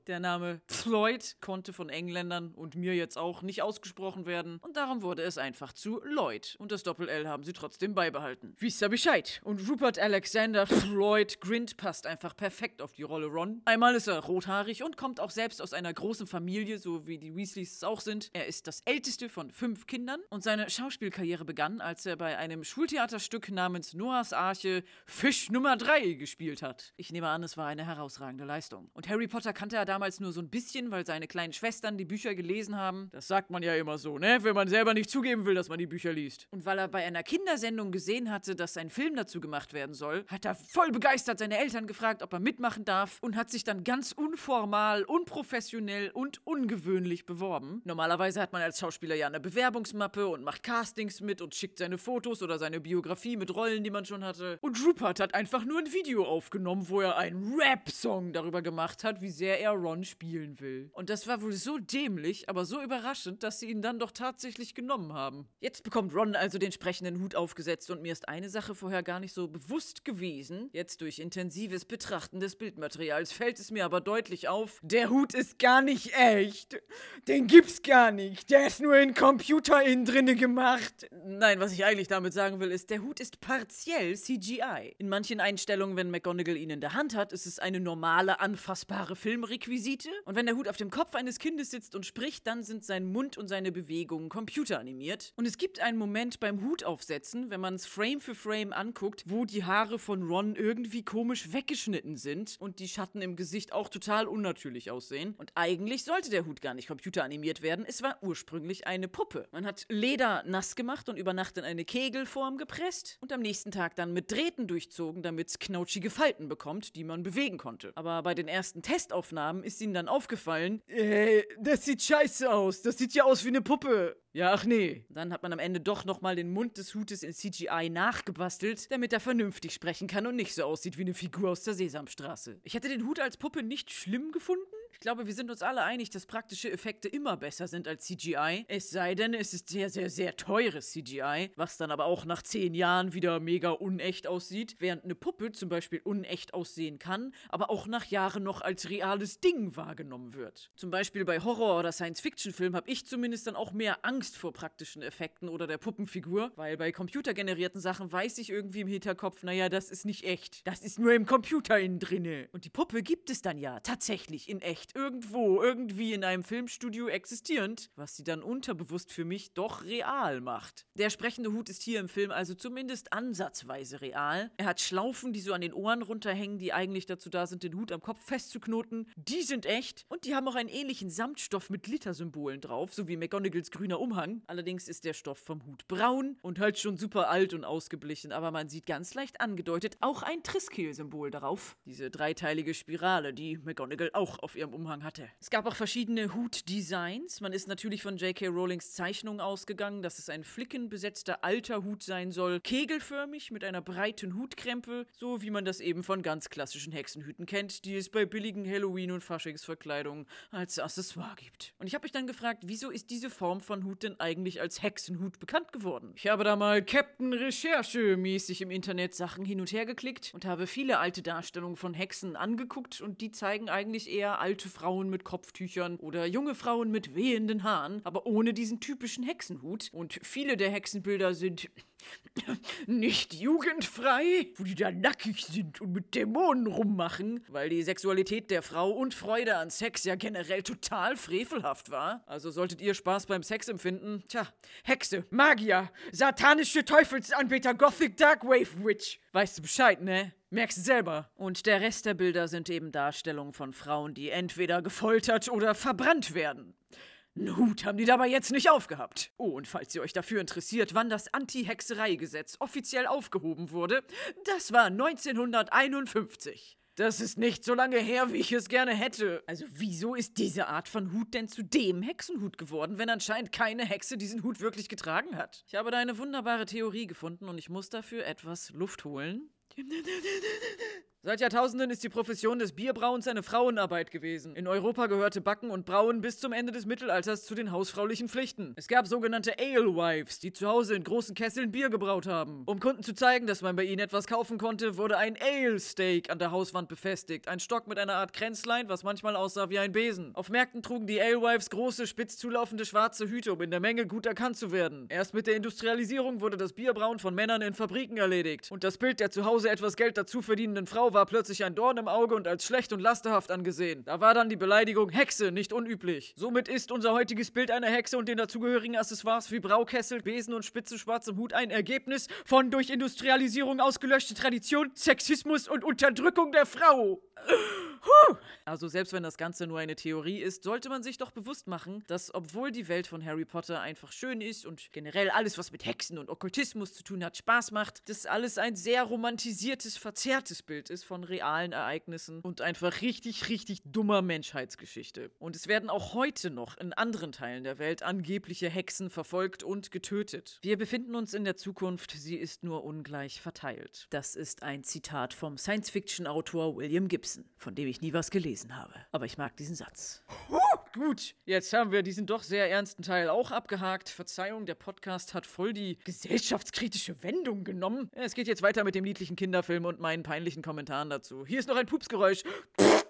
Speaker 1: Der Name Floyd konnte von Engländern und mir jetzt auch nicht ausgesprochen werden und darum wurde es einfach zu Lloyd und das Doppel-L haben sie trotzdem beibehalten. Wisst ihr Bescheid? Und Rupert Alexander Floyd Grint passt einfach perfekt auf die Rolle Ron. Einmal ist er rothaarig und kommt auch selbst aus einer großen Familie, so wie die Weasleys es auch sind. Er ist das älteste von fünf Kindern und seine Schauspielkarriere begann, als er bei einem Schultheaterstück namens Noahs Arche Fisch Nummer 3 gespielt hat. Ich nehme an, es war eine herausragende Leistung. Und Harry Potter kannte er damals nur so ein bisschen, weil seine kleinen Schwestern die Bücher gelesen haben. Das sagt man ja immer so, ne? Wenn man selber nicht zugeben will, dass man die Bücher liest. Und weil er bei einer Kindersendung gesehen hatte, dass ein Film dazu gemacht werden soll, hat er voll begeistert seine Eltern gefragt, ob er mitmachen darf und hat sich dann ganz unformal, unprofessionell und ungewöhnlich beworben. Normalerweise hat man als Schauspieler ja eine Bewerbungsmappe und macht Castings mit und schickt seine Fotos oder seine Biografie mit Rollen, die man schon hatte. Und Rupert hat einfach nur ein Video aufgenommen, wo er einen Rap-Song darüber gemacht hat, wie sehr er Ron spielen will. Und das war wohl so dämlich, aber so überraschend, dass sie ihn dann doch tatsächlich genommen haben. Jetzt bekommt Ron also den sprechenden Hut aufgesetzt und mir ist eine Sache vorher gar nicht so bewusst gewesen. Jetzt durch intensives Betrachten des Bildmaterials fällt es mir aber deutlich auf, der Hut ist gar nicht echt. Den gibt's gar nicht. Der ist nur in Computer innen drinne gemacht. Nein, was ich eigentlich damit sagen will, ist, der Hut ist partiell CGI. In manchen Einstellungen, wenn McGonagall ihn in der Hand hat, ist es eine normale, anfassbare Filmrequisite. Und wenn der Hut auf dem Kopf eines Kindes sitzt und spricht, dann sind sein Mund und seine Bewegungen computeranimiert. Und es gibt einen Moment beim Hut aufsetzen, wenn man es Frame für Frame anguckt, wo die Haare von Ron irgendwie komisch weggeschnitten sind und die Schatten im Gesicht auch total unnatürlich aussehen. Und eigentlich sollte der Hut gar nicht computeranimiert werden. Es war ursprünglich eine Puppe. Man hat Leder nass gemacht und über Nacht in eine Kegelform gepresst und am nächsten Tag dann mit Drähten durchzogen, damit es knautschige Falten bekommt, die man bewegen konnte. Aber bei den ersten Testaufnahmen ist ihnen dann aufgefallen, äh, das sieht scheiße aus. Das sieht ja aus wie eine Puppe. Ja, ach nee. Dann hat man am Ende doch nochmal den Mund des Hutes in CGI nachgebastelt, damit er vernünftig sprechen kann und nicht so aussieht wie eine Figur aus der Sesamstraße. Ich hätte den Hut als Puppe nicht schlimm gefunden. Ich glaube, wir sind uns alle einig, dass praktische Effekte immer besser sind als CGI. Es sei denn, es ist sehr, sehr, sehr teures CGI, was dann aber auch nach zehn Jahren wieder mega unecht aussieht, während eine Puppe zum Beispiel unecht aussehen kann, aber auch nach Jahren noch als reales Ding wahrgenommen wird. Zum Beispiel bei Horror- oder Science-Fiction-Filmen habe ich zumindest dann auch mehr Angst vor praktischen Effekten oder der Puppenfigur, weil bei computergenerierten Sachen weiß ich irgendwie im Hinterkopf, naja, das ist nicht echt. Das ist nur im Computer innen drinne. Und die Puppe gibt es dann ja tatsächlich in echt irgendwo, irgendwie in einem Filmstudio existierend, was sie dann unterbewusst für mich doch real macht. Der sprechende Hut ist hier im Film also zumindest ansatzweise real. Er hat Schlaufen, die so an den Ohren runterhängen, die eigentlich dazu da sind, den Hut am Kopf festzuknoten. Die sind echt und die haben auch einen ähnlichen Samtstoff mit Glittersymbolen drauf, so wie McGonagalls grüner Umhang. Allerdings ist der Stoff vom Hut braun und halt schon super alt und ausgeblichen, aber man sieht ganz leicht angedeutet auch ein Triskill-Symbol darauf. Diese dreiteilige Spirale, die McGonagall auch auf ihrem Umhang hatte. Es gab auch verschiedene Hutdesigns. Man ist natürlich von J.K. Rowlings Zeichnung ausgegangen, dass es ein flickenbesetzter alter Hut sein soll, kegelförmig mit einer breiten Hutkrempe, so wie man das eben von ganz klassischen Hexenhüten kennt, die es bei billigen Halloween- und Faschingsverkleidungen als Accessoire gibt. Und ich habe mich dann gefragt, wieso ist diese Form von Hut denn eigentlich als Hexenhut bekannt geworden? Ich habe da mal Captain Recherche mäßig im Internet Sachen hin und her geklickt und habe viele alte Darstellungen von Hexen angeguckt und die zeigen eigentlich eher alte alte Frauen mit Kopftüchern oder junge Frauen mit wehenden Haaren, aber ohne diesen typischen Hexenhut. Und viele der Hexenbilder sind nicht jugendfrei, wo die da nackig sind und mit Dämonen rummachen, weil die Sexualität der Frau und Freude an Sex ja generell total frevelhaft war. Also solltet ihr Spaß beim Sex empfinden, tja, Hexe, Magier, satanische Teufelsanbeter, Gothic Darkwave Witch. Weißt du Bescheid, ne? Merkst selber. Und der Rest der Bilder sind eben Darstellungen von Frauen, die entweder gefoltert oder verbrannt werden. Einen Hut haben die dabei jetzt nicht aufgehabt. Oh, und falls ihr euch dafür interessiert, wann das Anti-Hexerei-Gesetz offiziell aufgehoben wurde, das war 1951. Das ist nicht so lange her, wie ich es gerne hätte. Also wieso ist diese Art von Hut denn zu dem Hexenhut geworden, wenn anscheinend keine Hexe diesen Hut wirklich getragen hat? Ich habe da eine wunderbare Theorie gefunden und ich muss dafür etwas Luft holen. Seit Jahrtausenden ist die Profession des Bierbrauens eine Frauenarbeit gewesen. In Europa gehörte Backen und Brauen bis zum Ende des Mittelalters zu den hausfraulichen Pflichten. Es gab sogenannte Alewives, die zu Hause in großen Kesseln Bier gebraut haben. Um Kunden zu zeigen, dass man bei ihnen etwas kaufen konnte, wurde ein Ale-Steak an der Hauswand befestigt. Ein Stock mit einer Art Kränzlein, was manchmal aussah wie ein Besen. Auf Märkten trugen die Alewives große, spitz zulaufende schwarze Hüte, um in der Menge gut erkannt zu werden. Erst mit der Industrialisierung wurde das Bierbrauen von Männern in Fabriken erledigt. Und das Bild der zu Hause etwas Geld dazu verdienenden Frau war plötzlich ein Dorn im Auge und als schlecht und lasterhaft angesehen. Da war dann die Beleidigung Hexe nicht unüblich. Somit ist unser heutiges Bild einer Hexe und den dazugehörigen Accessoires wie Braukessel, Besen und spitze schwarzem Hut ein Ergebnis von durch Industrialisierung ausgelöschte Tradition, Sexismus und Unterdrückung der Frau. Also selbst wenn das Ganze nur eine Theorie ist, sollte man sich doch bewusst machen, dass obwohl die Welt von Harry Potter einfach schön ist und generell alles, was mit Hexen und Okkultismus zu tun hat, Spaß macht, das alles ein sehr romantisiertes, verzerrtes Bild ist von realen Ereignissen und einfach richtig, richtig dummer Menschheitsgeschichte. Und es werden auch heute noch in anderen Teilen der Welt angebliche Hexen verfolgt und getötet. Wir befinden uns in der Zukunft, sie ist nur ungleich verteilt. Das ist ein Zitat vom Science-Fiction-Autor William Gibson, von dem ich nie was gelesen habe. Aber ich mag diesen Satz. Gut, jetzt haben wir diesen doch sehr ernsten Teil auch abgehakt. Verzeihung, der Podcast hat voll die gesellschaftskritische Wendung genommen. Es geht jetzt weiter mit dem niedlichen Kinderfilm und meinen peinlichen Kommentaren dazu. Hier ist noch ein Pupsgeräusch.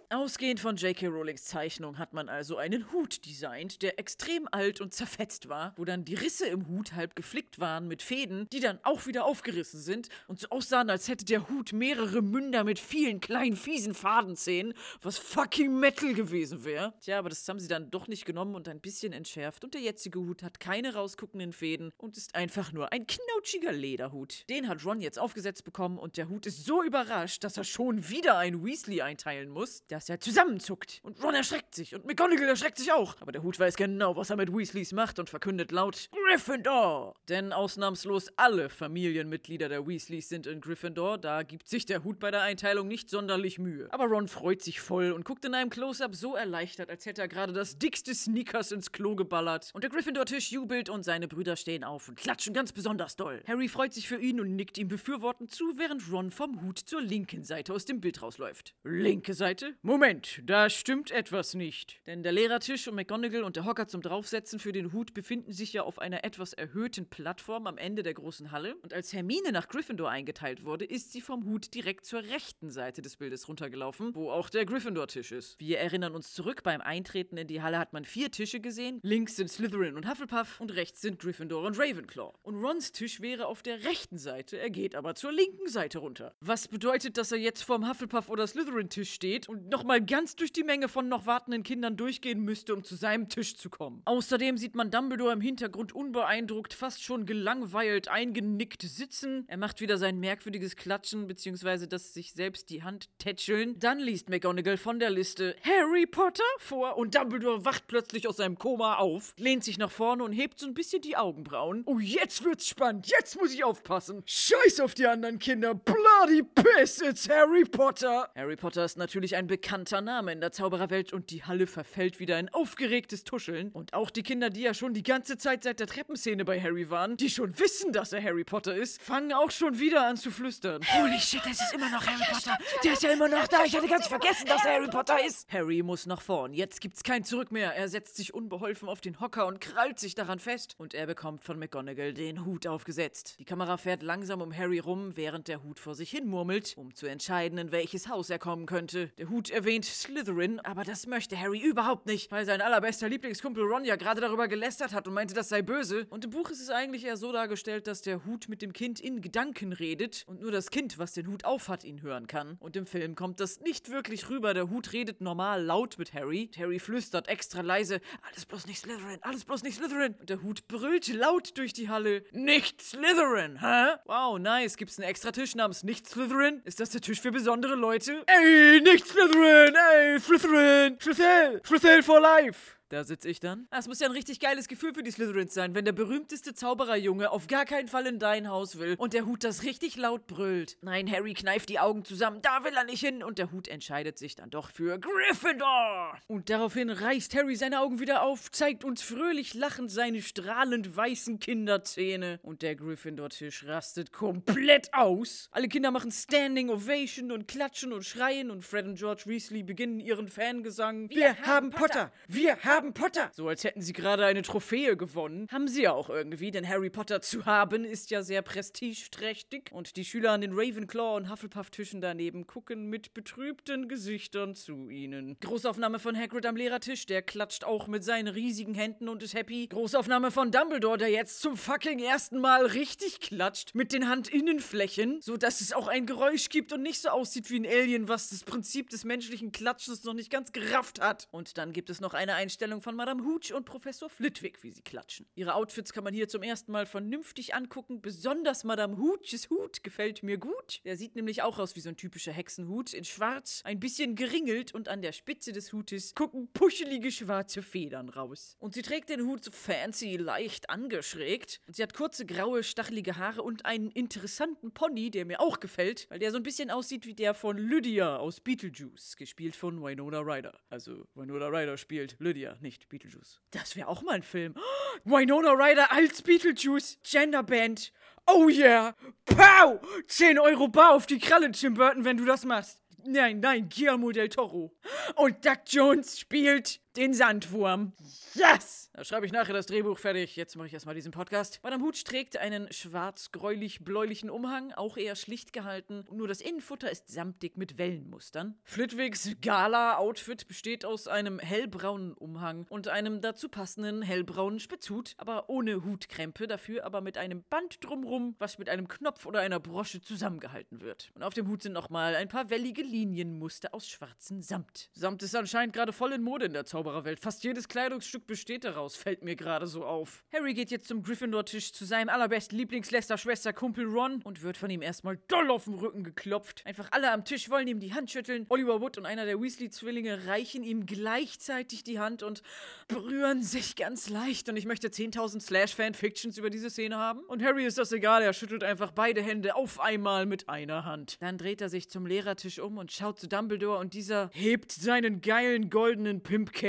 Speaker 1: Ausgehend von J.K. Rowlings Zeichnung hat man also einen Hut designt, der extrem alt und zerfetzt war, wo dann die Risse im Hut halb geflickt waren mit Fäden, die dann auch wieder aufgerissen sind und so aussahen, als hätte der Hut mehrere Münder mit vielen kleinen fiesen Fadenzähnen, was fucking Metal gewesen wäre. Tja, aber das haben sie dann doch nicht genommen und ein bisschen entschärft und der jetzige Hut hat keine rausguckenden Fäden und ist einfach nur ein knautschiger Lederhut. Den hat Ron jetzt aufgesetzt bekommen und der Hut ist so überrascht, dass er schon wieder ein Weasley einteilen muss, dass er zusammenzuckt. Und Ron erschreckt sich und McGonagall erschreckt sich auch. Aber der Hut weiß genau, was er mit Weasleys macht und verkündet laut Gryffindor. Denn ausnahmslos alle Familienmitglieder der Weasleys sind in Gryffindor. Da gibt sich der Hut bei der Einteilung nicht sonderlich Mühe. Aber Ron freut sich voll und guckt in einem Close-Up so erleichtert, als hätte er gerade das dickste Sneakers ins Klo geballert. Und der Gryffindor-Tisch jubelt und seine Brüder stehen auf und klatschen ganz besonders doll. Harry freut sich für ihn und nickt ihm befürwortend zu, während Ron vom Hut zur linken Seite aus dem Bild rausläuft. Linke Seite? Moment, da stimmt etwas nicht. Denn der Lehrertisch und McGonagall und der Hocker zum Draufsetzen für den Hut befinden sich ja auf einer etwas erhöhten Plattform am Ende der großen Halle. Und als Hermine nach Gryffindor eingeteilt wurde, ist sie vom Hut direkt zur rechten Seite des Bildes runtergelaufen, wo auch der Gryffindor-Tisch ist. Wir erinnern uns zurück, beim Eintreten in die Halle hat man vier Tische gesehen. Links sind Slytherin und Hufflepuff und rechts sind Gryffindor und Ravenclaw. Und Rons Tisch wäre auf der rechten Seite, er geht aber zur linken Seite runter. Was bedeutet, dass er jetzt vorm Hufflepuff- oder Slytherin-Tisch steht und nochmal ganz durch die Menge von noch wartenden Kindern durchgehen müsste, um zu seinem Tisch zu kommen. Außerdem sieht man Dumbledore im Hintergrund unbeeindruckt, fast schon gelangweilt, eingenickt sitzen. Er macht wieder sein merkwürdiges Klatschen, beziehungsweise das sich selbst die Hand tätscheln. Dann liest McGonagall von der Liste Harry Potter vor und Dumbledore wacht plötzlich aus seinem Koma auf, lehnt sich nach vorne und hebt so ein bisschen die Augenbrauen. Oh, jetzt wird's spannend, jetzt muss ich aufpassen. Scheiß auf die anderen Kinder, bloody piss, it's Harry Potter. Harry Potter ist natürlich ein bekannter Name in der Zaubererwelt und die Halle verfällt wieder in aufgeregtes Tuscheln. Und auch die Kinder, die ja schon die ganze Zeit seit der Treppenszene bei Harry waren, die schon wissen, dass er Harry Potter ist, fangen auch schon wieder an zu flüstern.
Speaker 2: Holy shit, das ist immer noch Harry Potter. Der ist ja immer noch da. Ich hatte ganz vergessen, dass er Harry Potter ist.
Speaker 1: Harry muss nach vorn. Jetzt gibt's kein Zurück mehr. Er setzt sich unbeholfen auf den Hocker und krallt sich daran fest. Und er bekommt von McGonagall den Hut aufgesetzt. Die Kamera fährt langsam um Harry rum, während der Hut vor sich hin murmelt, um zu entscheiden, in welches Haus er kommen könnte. Der Hut erwähnt Slytherin, aber das möchte Harry überhaupt nicht, weil sein allerbester Lieblingskumpel Ron ja gerade darüber gelästert hat und meinte, das sei böse. Und im Buch ist es eigentlich eher so dargestellt, dass der Hut mit dem Kind in Gedanken redet und nur das Kind, was den Hut aufhat, ihn hören kann. Und im Film kommt das nicht wirklich rüber. Der Hut redet normal laut mit Harry. Harry flüstert extra leise, alles bloß nicht Slytherin, alles bloß nicht Slytherin. Und der Hut brüllt laut durch die Halle, nicht Slytherin, hä? Wow, nice. Gibt's einen extra Tisch namens nicht Slytherin? Ist das der Tisch für besondere Leute? Ey, nicht Slytherin, ey, Slytherin, Slytherin, Slytherin for life. Da sitze ich dann. Das muss ja ein richtig geiles Gefühl für die Slytherins sein, wenn der berühmteste Zaubererjunge auf gar keinen Fall in dein Haus will und der Hut das richtig laut brüllt. Nein, Harry kneift die Augen zusammen, da will er nicht hin und der Hut entscheidet sich dann doch für Gryffindor. Und daraufhin reißt Harry seine Augen wieder auf, zeigt uns fröhlich lachend seine strahlend weißen Kinderzähne und der Gryffindor-Tisch rastet komplett aus. Alle Kinder machen Standing Ovation und klatschen und schreien und Fred und George Weasley beginnen ihren Fangesang. Wir, haben Potter! Wir haben Potter! So als hätten sie gerade eine Trophäe gewonnen. Haben sie ja auch irgendwie, denn Harry Potter zu haben ist ja sehr prestigeträchtig und die Schüler an den Ravenclaw und Hufflepuff-Tischen daneben gucken mit betrübten Gesichtern zu ihnen. Großaufnahme von Hagrid am Lehrertisch, der klatscht auch mit seinen riesigen Händen und ist happy. Großaufnahme von Dumbledore, der jetzt zum fucking ersten Mal richtig klatscht mit den Handinnenflächen, so dass es auch ein Geräusch gibt und nicht so aussieht wie ein Alien, was das Prinzip des menschlichen Klatschens noch nicht ganz gerafft hat. Und dann gibt es noch eine Einstellung von Madame Hooch und Professor Flitwick, wie sie klatschen. Ihre Outfits kann man hier zum ersten Mal vernünftig angucken. Besonders Madame Hooches Hut gefällt mir gut. Der sieht nämlich auch aus wie so ein typischer Hexenhut. In schwarz, ein bisschen geringelt und an der Spitze des Hutes gucken puschelige schwarze Federn raus. Und sie trägt den Hut so fancy, leicht angeschrägt. Und sie hat kurze, graue, stachelige Haare und einen interessanten Pony, der mir auch gefällt, weil der so ein bisschen aussieht wie der von Lydia aus Beetlejuice, gespielt von Winona Ryder. Also Winona Ryder spielt Lydia, nicht Beetlejuice. Das wäre auch mal ein Film. Winona Ryder als Beetlejuice. Genderband. Oh yeah. Pow! 10 Euro bar auf die Kralle, Tim Burton, wenn du das machst. Nein, nein, Guillermo del Toro. Und Doug Jones spielt den Sandwurm. Yes! Da schreibe ich nachher das Drehbuch fertig. Jetzt mache ich erstmal diesen Podcast. Madame Hooch trägt einen schwarz-gräulich-bläulichen Umhang, auch eher schlicht gehalten. Nur das Innenfutter ist samtig mit Wellenmustern. Flitwigs Gala-Outfit besteht aus einem hellbraunen Umhang und einem dazu passenden hellbraunen Spitzhut, aber ohne Hutkrempe, dafür aber mit einem Band drumrum, was mit einem Knopf oder einer Brosche zusammengehalten wird. Und auf dem Hut sind nochmal ein paar wellige Linienmuster aus schwarzem Samt. Samt ist anscheinend gerade voll in Mode in der Zaubererwelt. Fast jedes Kleidungsstück besteht daraus, fällt mir gerade so auf. Harry geht jetzt zum Gryffindor-Tisch zu seinem allerbesten Lieblingsläster-Schwester Kumpel Ron und wird von ihm erstmal doll auf den Rücken geklopft. Einfach alle am Tisch wollen ihm die Hand schütteln. Oliver Wood und einer der Weasley-Zwillinge reichen ihm gleichzeitig die Hand und berühren sich ganz leicht. Und ich möchte 10.000 Slash-Fan-Fictions über diese Szene haben. Und Harry ist das egal, er schüttelt einfach beide Hände auf einmal mit einer Hand. Dann dreht er sich zum Lehrertisch um und schaut zu Dumbledore und dieser hebt seinen geilen goldenen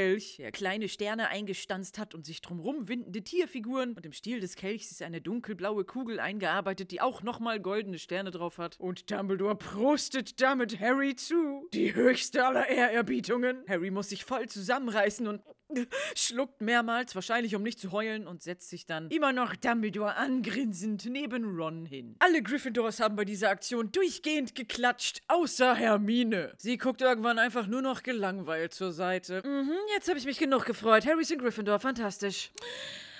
Speaker 1: Pimpkelch, der kleine Sterne eingestanzt hat und sich drumrum windende Tierfiguren. Und im Stiel des Kelchs ist eine dunkelblaue Kugel eingearbeitet, die auch nochmal goldene Sterne drauf hat. Und Dumbledore prostet damit Harry zu. Die höchste aller Ehrerbietungen. Harry muss sich voll zusammenreißen und schluckt mehrmals, wahrscheinlich um nicht zu heulen, und setzt sich dann immer noch Dumbledore angrinsend neben Ron hin. Alle Gryffindors haben bei dieser Aktion durchgehend geklatscht, außer Hermine. Sie guckt irgendwann einfach nur noch gelangweilt zur Seite. Mhm, jetzt habe ich mich genug gefreut. In Gryffindor, fantastisch.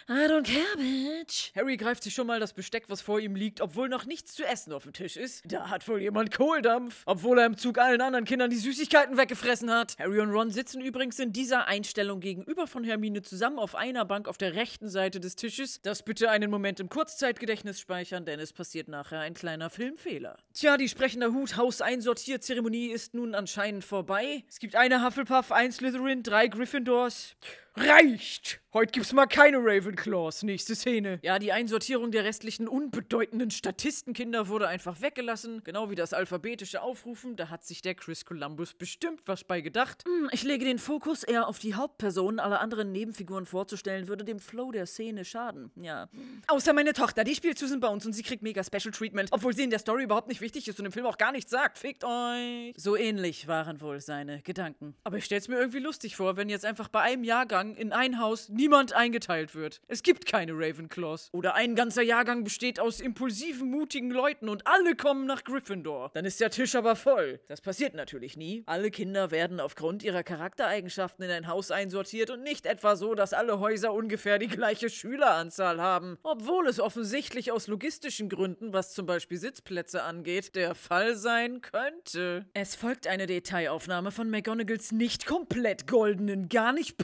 Speaker 1: I don't care, bitch. Harry greift sich schon mal das Besteck, was vor ihm liegt, obwohl noch nichts zu essen auf dem Tisch ist. Da hat wohl jemand Kohldampf, obwohl er im Zug allen anderen Kindern die Süßigkeiten weggefressen hat. Harry und Ron sitzen übrigens in dieser Einstellung gegenüber von Hermine zusammen auf einer Bank auf der rechten Seite des Tisches. Das bitte einen Moment im Kurzzeitgedächtnis speichern, denn es passiert nachher ein kleiner Filmfehler. Tja, die sprechende Hut-Haus-Einsortierzeremonie ist nun anscheinend vorbei. Es gibt eine Hufflepuff, ein Slytherin, drei Gryffindors. Reicht! Heute gibt's mal keine Ravenclaws. Nächste Szene. Ja, die Einsortierung der restlichen unbedeutenden Statistenkinder wurde einfach weggelassen. Genau wie das alphabetische Aufrufen. Da hat sich der Chris Columbus bestimmt was bei gedacht. Hm, ich lege den Fokus eher auf die Hauptpersonen. Alle anderen Nebenfiguren vorzustellen, würde dem Flow der Szene schaden. Ja. Außer meine Tochter, die spielt Susan Bones und sie kriegt mega Special Treatment. Obwohl sie in der Story überhaupt nicht wichtig ist und im Film auch gar nichts sagt. Fickt euch. So ähnlich waren wohl seine Gedanken. Aber ich stell's mir irgendwie lustig vor, wenn jetzt einfach bei einem Jahrgang Jahrgang in ein Haus niemand eingeteilt wird. Es gibt keine Ravenclaws. Oder ein ganzer Jahrgang besteht aus impulsiven, mutigen Leuten und alle kommen nach Gryffindor. Dann ist der Tisch aber voll. Das passiert natürlich nie. Alle Kinder werden aufgrund ihrer Charaktereigenschaften in ein Haus einsortiert und nicht etwa so, dass alle Häuser ungefähr die gleiche Schüleranzahl haben. Obwohl es offensichtlich aus logistischen Gründen, was zum Beispiel Sitzplätze angeht, der Fall sein könnte. Es folgt eine Detailaufnahme von McGonagalls nicht komplett goldenen, gar nicht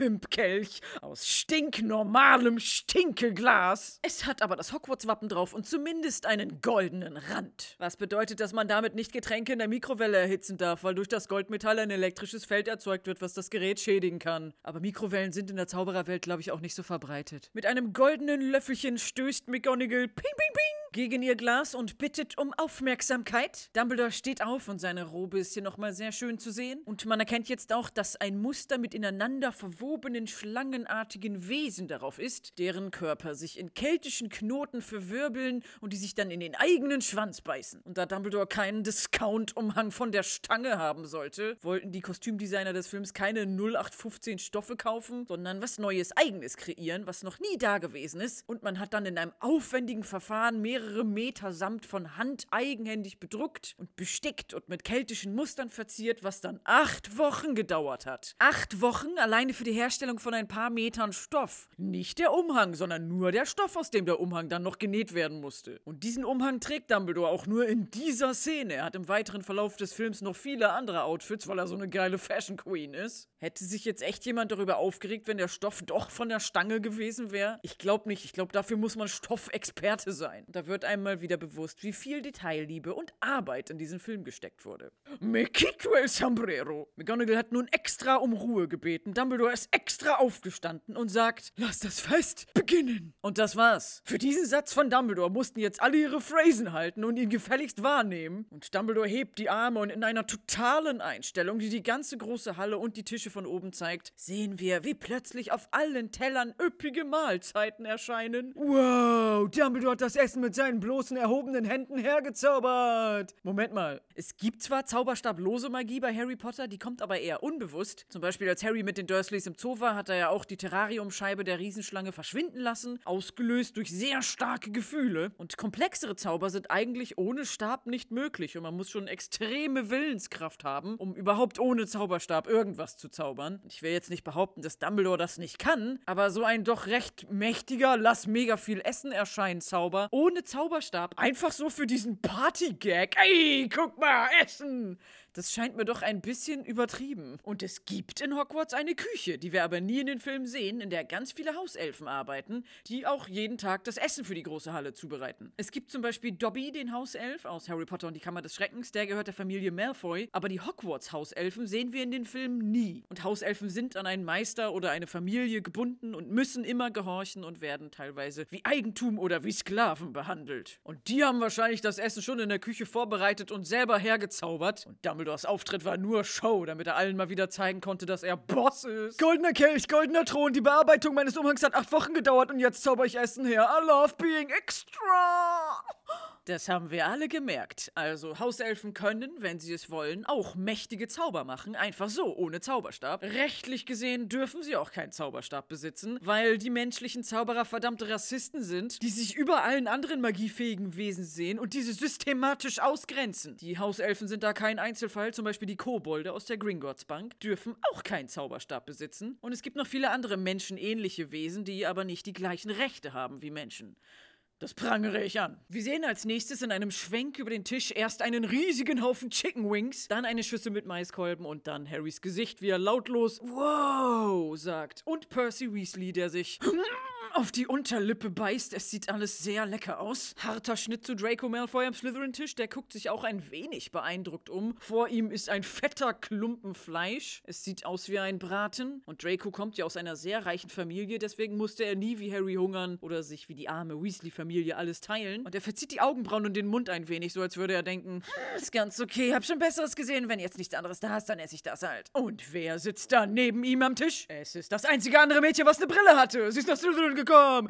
Speaker 1: Pimpkelch aus stinknormalem Stinkeglas. Es hat aber das Hogwarts-Wappen drauf und zumindest einen goldenen Rand. Was bedeutet, dass man damit nicht Getränke in der Mikrowelle erhitzen darf, weil durch das Goldmetall ein elektrisches Feld erzeugt wird, was das Gerät schädigen kann. Aber Mikrowellen sind in der Zaubererwelt, glaube ich, auch nicht so verbreitet. Mit einem goldenen Löffelchen stößt McGonagall ping, ping, ping gegen ihr Glas und bittet um Aufmerksamkeit. Dumbledore steht auf und seine Robe ist hier nochmal sehr schön zu sehen. Und man erkennt jetzt auch, dass ein Muster mit ineinander verwobenen, schlangenartigen Wesen darauf ist, deren Körper sich in keltischen Knoten verwirbeln und die sich dann in den eigenen Schwanz beißen. Und da Dumbledore keinen Discount-Umhang von der Stange haben sollte, wollten die Kostümdesigner des Films keine 0815 Stoffe kaufen, sondern was Neues, Eigenes kreieren, was noch nie da gewesen ist. Und man hat dann in einem aufwendigen Verfahren mehrere mehrere Meter Samt von Hand eigenhändig bedruckt und bestickt und mit keltischen Mustern verziert, was dann acht Wochen gedauert hat. Acht Wochen alleine für die Herstellung von ein paar Metern Stoff. Nicht der Umhang, sondern nur der Stoff, aus dem der Umhang dann noch genäht werden musste. Und diesen Umhang trägt Dumbledore auch nur in dieser Szene. Er hat im weiteren Verlauf des Films noch viele andere Outfits, weil er so eine geile Fashion Queen ist. Hätte sich jetzt echt jemand darüber aufgeregt, wenn der Stoff doch von der Stange gewesen wäre? Ich glaube nicht. Ich glaube, dafür muss man Stoffexperte sein. Da wird einmal wieder bewusst, wie viel Detailliebe und Arbeit in diesen Film gesteckt wurde. Me el sombrero. McGonagall hat nun extra um Ruhe gebeten. Dumbledore ist extra aufgestanden und sagt, lass das Fest beginnen. Und das war's. Für diesen Satz von Dumbledore mussten jetzt alle ihre Phrasen halten und ihn gefälligst wahrnehmen. Und Dumbledore hebt die Arme und in einer totalen Einstellung, die die ganze große Halle und die Tische von oben zeigt, sehen wir, wie plötzlich auf allen Tellern üppige Mahlzeiten erscheinen. Wow, Dumbledore hat das Essen mit seinen bloßen erhobenen Händen hergezaubert. Moment mal. Es gibt zwar zauberstablose Magie bei Harry Potter, die kommt aber eher unbewusst. Zum Beispiel, als Harry mit den Dursleys im Zoo war, hat er ja auch die Terrariumscheibe der Riesenschlange verschwinden lassen, ausgelöst durch sehr starke Gefühle. Und komplexere Zauber sind eigentlich ohne Stab nicht möglich. Und man muss schon extreme Willenskraft haben, um überhaupt ohne Zauberstab irgendwas zu zaubern. Ich will jetzt nicht behaupten, dass Dumbledore das nicht kann, aber so ein doch recht mächtiger, lass mega viel Essen erscheinen Zauber ohne Zauberstab, einfach so für diesen Party-Gag. Ey, guck mal, Essen! Das scheint mir doch ein bisschen übertrieben. Und es gibt in Hogwarts eine Küche, die wir aber nie in den Filmen sehen, in der ganz viele Hauselfen arbeiten, die auch jeden Tag das Essen für die große Halle zubereiten. Es gibt zum Beispiel Dobby, den Hauself aus Harry Potter und die Kammer des Schreckens, der gehört der Familie Malfoy, aber die Hogwarts-Hauselfen sehen wir in den Filmen nie. Und Hauselfen sind an einen Meister oder eine Familie gebunden und müssen immer gehorchen und werden teilweise wie Eigentum oder wie Sklaven behandelt. Und die haben wahrscheinlich das Essen schon in der Küche vorbereitet und selber hergezaubert. Und damit Dumbledores Auftritt war nur Show, damit er allen mal wieder zeigen konnte, dass er Boss ist. Goldener Kelch, goldener Thron, die Bearbeitung meines Umhangs hat acht Wochen gedauert und jetzt zauber ich Essen her. I love being extra. Das haben wir alle gemerkt. Also Hauselfen können, wenn sie es wollen, auch mächtige Zauber machen, einfach so, ohne Zauberstab. Rechtlich gesehen dürfen sie auch keinen Zauberstab besitzen, weil die menschlichen Zauberer verdammte Rassisten sind, die sich über allen anderen magiefähigen Wesen sehen und diese systematisch ausgrenzen. Die Hauselfen sind da kein Einzelfall, zum Beispiel die Kobolde aus der Gringotts Bank dürfen auch keinen Zauberstab besitzen. Und es gibt noch viele andere menschenähnliche Wesen, die aber nicht die gleichen Rechte haben wie Menschen. Das prangere ich an. Wir sehen als nächstes in einem Schwenk über den Tisch erst einen riesigen Haufen Chicken Wings, dann eine Schüssel mit Maiskolben und dann Harrys Gesicht, wie er lautlos Wow sagt. Und Percy Weasley, der sich auf die Unterlippe beißt. Es sieht alles sehr lecker aus. Harter Schnitt zu Draco Malfoy am Slytherin-Tisch. Der guckt sich auch ein wenig beeindruckt um. Vor ihm ist ein fetter Klumpen Fleisch. Es sieht aus wie ein Braten. Und Draco kommt ja aus einer sehr reichen Familie, deswegen musste er nie wie Harry hungern oder sich wie die arme Weasley-Familie alles teilen. Und er verzieht die Augenbrauen und den Mund ein wenig, so als würde er denken, hm, ist ganz okay, hab schon Besseres gesehen. Wenn jetzt nichts anderes da ist, dann esse ich das halt. Und wer sitzt da neben ihm am Tisch? Es ist das einzige andere Mädchen, was eine Brille hatte. Sie ist nach Slytherin gekommen.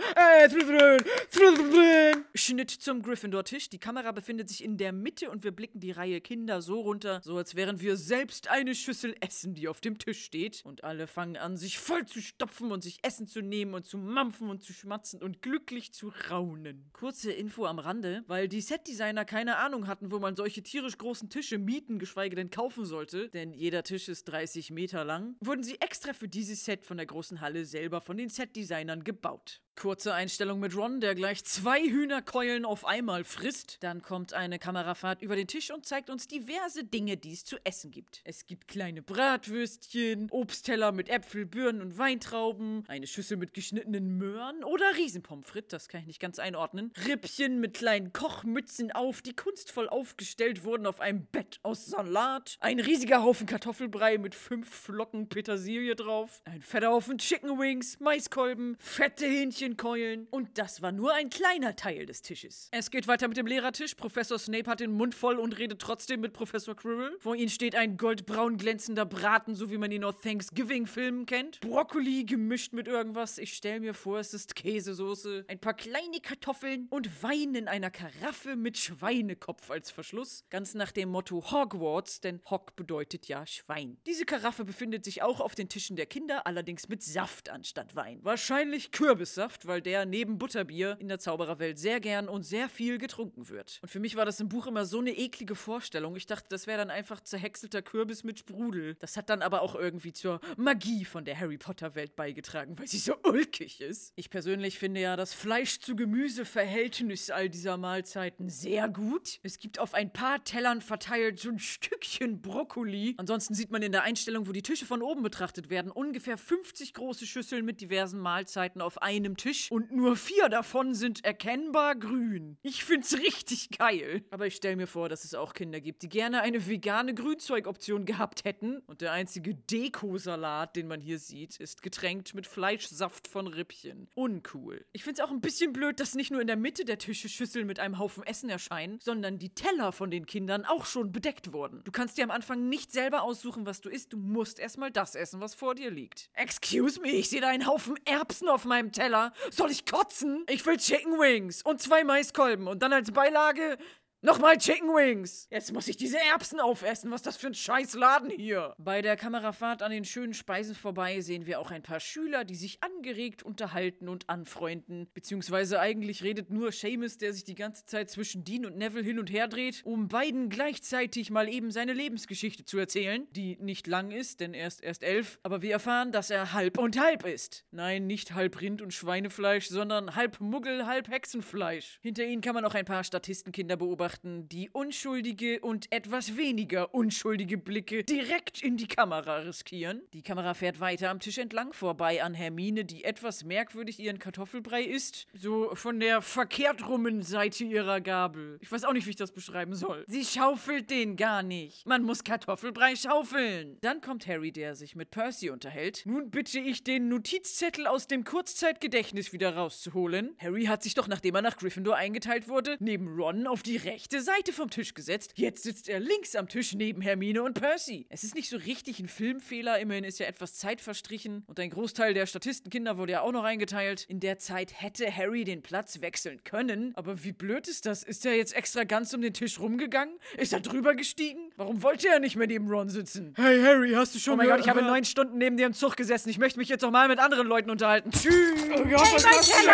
Speaker 1: Schnitt zum Gryffindor-Tisch. Die Kamera befindet sich in der Mitte und wir blicken die Reihe Kinder so runter, so als wären wir selbst eine Schüssel Essen, die auf dem Tisch steht. Und alle fangen an, sich voll zu stopfen und sich Essen zu nehmen und zu mampfen und zu schmatzen und glücklich zu raunen. Kurze Info am Rande, weil die Setdesigner keine Ahnung hatten, wo man solche tierisch großen Tische mieten, geschweige denn kaufen sollte, denn jeder Tisch ist 30 Meter lang, wurden sie extra für dieses Set von der großen Halle selber von den Setdesignern gebaut. out. Kurze Einstellung mit Ron, der gleich zwei Hühnerkeulen auf einmal frisst. Dann kommt eine Kamerafahrt über den Tisch und zeigt uns diverse Dinge, die es zu essen gibt. Es gibt kleine Bratwürstchen, Obstteller mit Äpfel, Birnen und Weintrauben, eine Schüssel mit geschnittenen Möhren oder Riesenpommes frites, das kann ich nicht ganz einordnen. Rippchen mit kleinen Kochmützen auf, die kunstvoll aufgestellt wurden auf einem Bett aus Salat. Ein riesiger Haufen Kartoffelbrei mit fünf Flocken Petersilie drauf. Ein fetter Haufen Chicken Wings, Maiskolben, fette Hähnchen Hähnchenkeulen. Und das war nur ein kleiner Teil des Tisches. Es geht weiter mit dem Lehrertisch. Professor Snape hat den Mund voll und redet trotzdem mit Professor Quirrell. Vor ihnen steht ein goldbraun glänzender Braten, so wie man ihn aus Thanksgiving-Filmen kennt. Brokkoli gemischt mit irgendwas. Ich stelle mir vor, es ist Käsesoße. Ein paar kleine Kartoffeln und Wein in einer Karaffe mit Schweinekopf als Verschluss. Ganz nach dem Motto Hogwarts, denn Hog bedeutet ja Schwein. Diese Karaffe befindet sich auch auf den Tischen der Kinder, allerdings mit Saft anstatt Wein. Wahrscheinlich Kürbissaft Saft, weil der neben Butterbier in der Zaubererwelt sehr gern und sehr viel getrunken wird. Und für mich war das im Buch immer so eine eklige Vorstellung. Ich dachte, das wäre dann einfach zerhäckselter Kürbis mit Sprudel. Das hat dann aber auch irgendwie zur Magie von der Harry Potter Welt beigetragen, weil sie so ulkig ist. Ich persönlich finde ja das Fleisch zu Gemüse Verhältnis all dieser Mahlzeiten sehr gut. Es gibt auf ein paar Tellern verteilt so ein Stückchen Brokkoli. Ansonsten sieht man in der Einstellung, wo die Tische von oben betrachtet werden, ungefähr 50 große Schüsseln mit diversen Mahlzeiten auf einem Tisch und nur vier davon sind erkennbar grün. Ich find's richtig geil. Aber ich stell mir vor, dass es auch Kinder gibt, die gerne eine vegane Grünzeugoption gehabt hätten. Und der einzige Dekosalat, den man hier sieht, ist getränkt mit Fleischsaft von Rippchen. Uncool. Ich find's auch ein bisschen blöd, dass nicht nur in der Mitte der Tische Schüsseln mit einem Haufen Essen erscheinen, sondern die Teller von den Kindern auch schon bedeckt wurden. Du kannst dir am Anfang nicht selber aussuchen, was du isst. Du musst erstmal das essen, was vor dir liegt. Excuse me, ich sehe da einen Haufen Erbsen auf meinem Teller. Soll ich kotzen? Ich will Chicken Wings und zwei Maiskolben und dann als Beilage Nochmal Chicken Wings! Jetzt muss ich diese Erbsen aufessen. Was ist das für ein scheiß Laden hier? Bei der Kamerafahrt an den schönen Speisen vorbei sehen wir auch ein paar Schüler, die sich angeregt unterhalten und anfreunden. Beziehungsweise eigentlich redet nur Seamus, der sich die ganze Zeit zwischen Dean und Neville hin und her dreht, um beiden gleichzeitig mal eben seine Lebensgeschichte zu erzählen, die nicht lang ist, denn er ist erst elf. Aber wir erfahren, dass er halb und halb ist. Nein, nicht halb Rind und Schweinefleisch, sondern halb Muggel, halb Hexenfleisch. Hinter ihnen kann man auch ein paar Statistenkinder beobachten beobachten, die unschuldige und etwas weniger unschuldige Blicke direkt in die Kamera riskieren. Die Kamera fährt weiter am Tisch entlang vorbei an Hermine, die etwas merkwürdig ihren Kartoffelbrei isst. So von der verkehrt rummen Seite ihrer Gabel. Ich weiß auch nicht, wie ich das beschreiben soll. Sie schaufelt den gar nicht. Man muss Kartoffelbrei schaufeln. Dann kommt Harry, der sich mit Percy unterhält. Nun bitte ich den Notizzettel aus dem Kurzzeitgedächtnis wieder rauszuholen. Harry hat sich doch, nachdem er nach Gryffindor eingeteilt wurde, neben Ron auf die rechte rechte Seite vom Tisch gesetzt. Jetzt sitzt er links am Tisch neben Hermine und Percy. Es ist nicht so richtig ein Filmfehler, immerhin ist ja etwas Zeit verstrichen und ein Großteil der Statistenkinder wurde ja auch noch eingeteilt. In der Zeit hätte Harry den Platz wechseln können, aber wie blöd ist das? Ist er jetzt extra ganz um den Tisch rumgegangen? Ist er drüber gestiegen? Warum wollte er nicht mehr neben Ron sitzen? Hey Harry, hast du schon Oh mein Gott, ich habe neun Stunden neben dir im Zug gesessen. Ich möchte mich jetzt auch mal mit anderen Leuten unterhalten. Tschüss. Oh Gott, hey,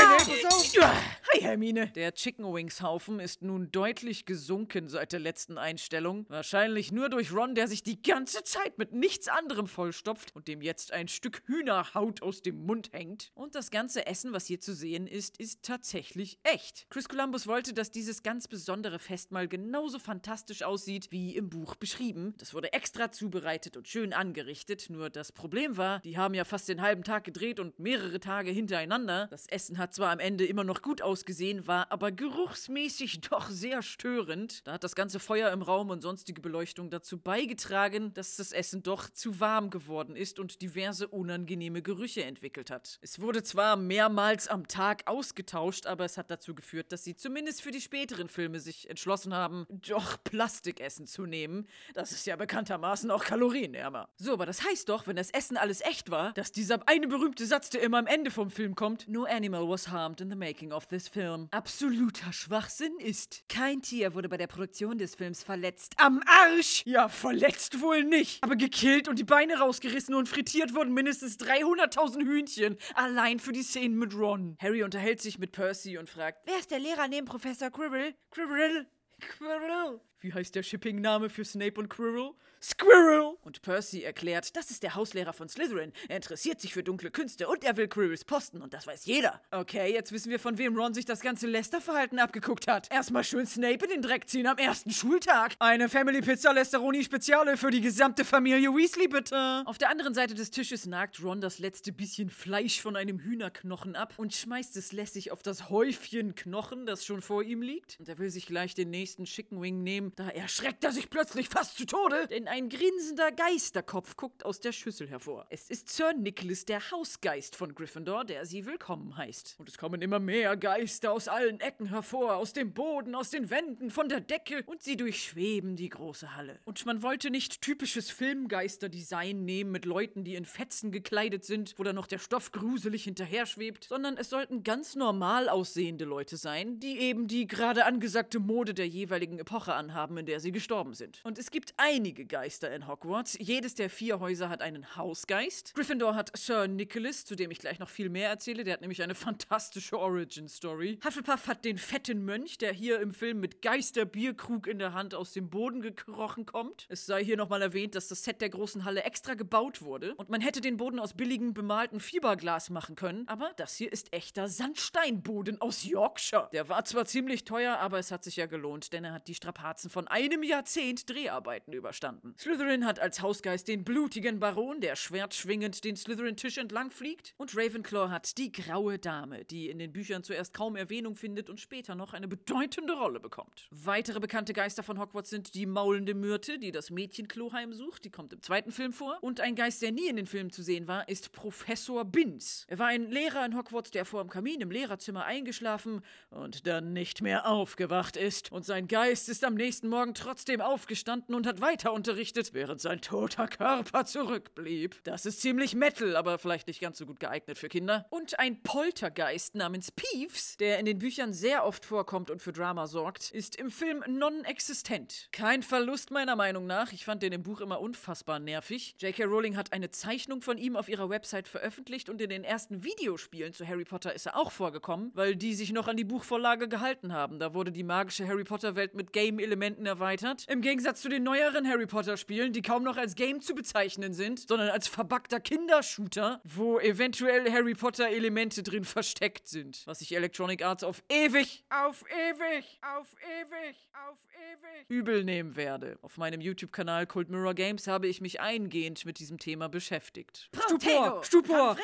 Speaker 1: was Hi Hermine. Der Chicken Wings Haufen ist nun deutlich deutlich gesunken seit der letzten Einstellung. Wahrscheinlich nur durch Ron, der sich die ganze Zeit mit nichts anderem vollstopft und dem jetzt ein Stück Hühnerhaut aus dem Mund hängt. Und das ganze Essen, was hier zu sehen ist, ist tatsächlich echt. Chris Columbus wollte, dass dieses ganz besondere Festmahl genauso fantastisch aussieht, wie im Buch beschrieben. Das wurde extra zubereitet und schön angerichtet. Nur das Problem war, die haben ja fast den halben Tag gedreht und mehrere Tage hintereinander. Das Essen hat zwar am Ende immer noch gut ausgesehen, war aber geruchsmäßig doch sehr störend verstörend. Da hat das ganze Feuer im Raum und sonstige Beleuchtung dazu beigetragen, dass das Essen doch zu warm geworden ist und diverse unangenehme Gerüche entwickelt hat. Es wurde zwar mehrmals am Tag ausgetauscht, aber es hat dazu geführt, dass sie zumindest für die späteren Filme sich entschlossen haben, doch Plastikessen zu nehmen. Das ist ja bekanntermaßen auch kalorienärmer. So, aber das heißt doch, wenn das Essen alles echt war, dass dieser eine berühmte Satz, der immer am Ende vom Film kommt, No animal was harmed in the making of this film, absoluter Schwachsinn ist.
Speaker 2: Kein Tier wurde bei der Produktion des Films verletzt. Am Arsch!
Speaker 1: Ja, verletzt wohl nicht. Aber gekillt und die Beine rausgerissen und frittiert wurden mindestens 300.000 Hühnchen. Allein für die Szenen mit Ron. Harry unterhält sich mit Percy und fragt,
Speaker 2: Wer ist der Lehrer neben Professor Quirrell?
Speaker 1: Quirrell? Quirrell? Wie heißt der Shipping-Name für Snape und Quirrell? Squirrel! Und Percy erklärt, das ist der Hauslehrer von Slytherin. Er interessiert sich für dunkle Künste und er will Quirrells Posten und das weiß jeder. Okay, jetzt wissen wir, von wem Ron sich das ganze Lester-Verhalten abgeguckt hat. Erstmal schön Snape in den Dreck ziehen am ersten Schultag. Eine Family Pizza Lesteroni Speziale für die gesamte Familie Weasley, bitte. Auf der anderen Seite des Tisches nagt Ron das letzte bisschen Fleisch von einem Hühnerknochen ab und schmeißt es lässig auf das Häufchen Knochen, das schon vor ihm liegt. Und er will sich gleich den nächsten Chicken Wing nehmen. Da erschreckt er sich plötzlich fast zu Tode, denn ein grinsender Geisterkopf guckt aus der Schüssel hervor. Es ist Sir Nicholas, der Hausgeist von Gryffindor, der sie willkommen heißt. Und es kommen immer mehr Geister aus allen Ecken hervor, aus dem Boden, aus den Wänden, von der Decke, und sie durchschweben die große Halle. Und man wollte nicht typisches Filmgeister-Design nehmen mit Leuten, die in Fetzen gekleidet sind, wo dann noch der Stoff gruselig hinterher schwebt, sondern es sollten ganz normal aussehende Leute sein, die eben die gerade angesagte Mode der jeweiligen Epoche anhaben, in der sie gestorben sind. Und es gibt einige Geister in Hogwarts. Jedes der vier Häuser hat einen Hausgeist. Gryffindor hat Sir Nicholas, zu dem ich gleich noch viel mehr erzähle. Der hat nämlich eine fantastische Origin-Story. Hufflepuff hat den fetten Mönch, der hier im Film mit Geisterbierkrug in der Hand aus dem Boden gekrochen kommt. Es sei hier nochmal erwähnt, dass das Set der großen Halle extra gebaut wurde und man hätte den Boden aus billigem bemalten Fiberglas machen können, aber das hier ist echter Sandsteinboden aus Yorkshire. Der war zwar ziemlich teuer, aber es hat sich ja gelohnt, denn er hat die Strapazen von einem Jahrzehnt Dreharbeiten überstanden. Slytherin hat als Hausgeist den blutigen Baron, der schwertschwingend den Slytherin-Tisch entlang fliegt. Und Ravenclaw hat die graue Dame, die in den Büchern zuerst kaum Erwähnung findet und später noch eine bedeutende Rolle bekommt. Weitere bekannte Geister von Hogwarts sind die maulende Myrte, die das Mädchenklo heimsucht. Die kommt im zweiten Film vor. Und ein Geist, der nie in den Filmen zu sehen war, ist Professor Binz. Er war ein Lehrer in Hogwarts, der vor dem Kamin im Lehrerzimmer eingeschlafen und dann nicht mehr aufgewacht ist. Und sein Geist ist am nächsten Morgen trotzdem aufgestanden und hat weiter unterrichtet, während sein toter Körper zurückblieb. Das ist ziemlich Metal, aber vielleicht nicht ganz so gut geeignet für Kinder. Und ein Poltergeist namens Peeves, der in den Büchern sehr oft vorkommt und für Drama sorgt, ist im Film non-existent. Kein Verlust meiner Meinung nach. Ich fand den im Buch immer unfassbar nervig. J.K. Rowling hat eine Zeichnung von ihm auf ihrer Website veröffentlicht und in den ersten Videospielen zu Harry Potter ist er auch vorgekommen, weil die sich noch an die Buchvorlage gehalten haben. Da wurde die magische Harry Potter-Welt mit Game-Elementen erweitert. Im Gegensatz zu den neueren Harry Potter-Spielen, die kaum noch als Game zu bezeichnen sind, sondern als verbackter Kindershooter, wo eventuell Harry Potter-Elemente drin versteckt sind. Was sich Electronic Arts auf ewig, auf ewig, auf ewig, auf ewig übel nehmen werde. Auf meinem YouTube-Kanal Cold Mirror Games habe ich mich eingehend mit diesem Thema beschäftigt. Stupor,
Speaker 2: Protego!
Speaker 1: Stupor,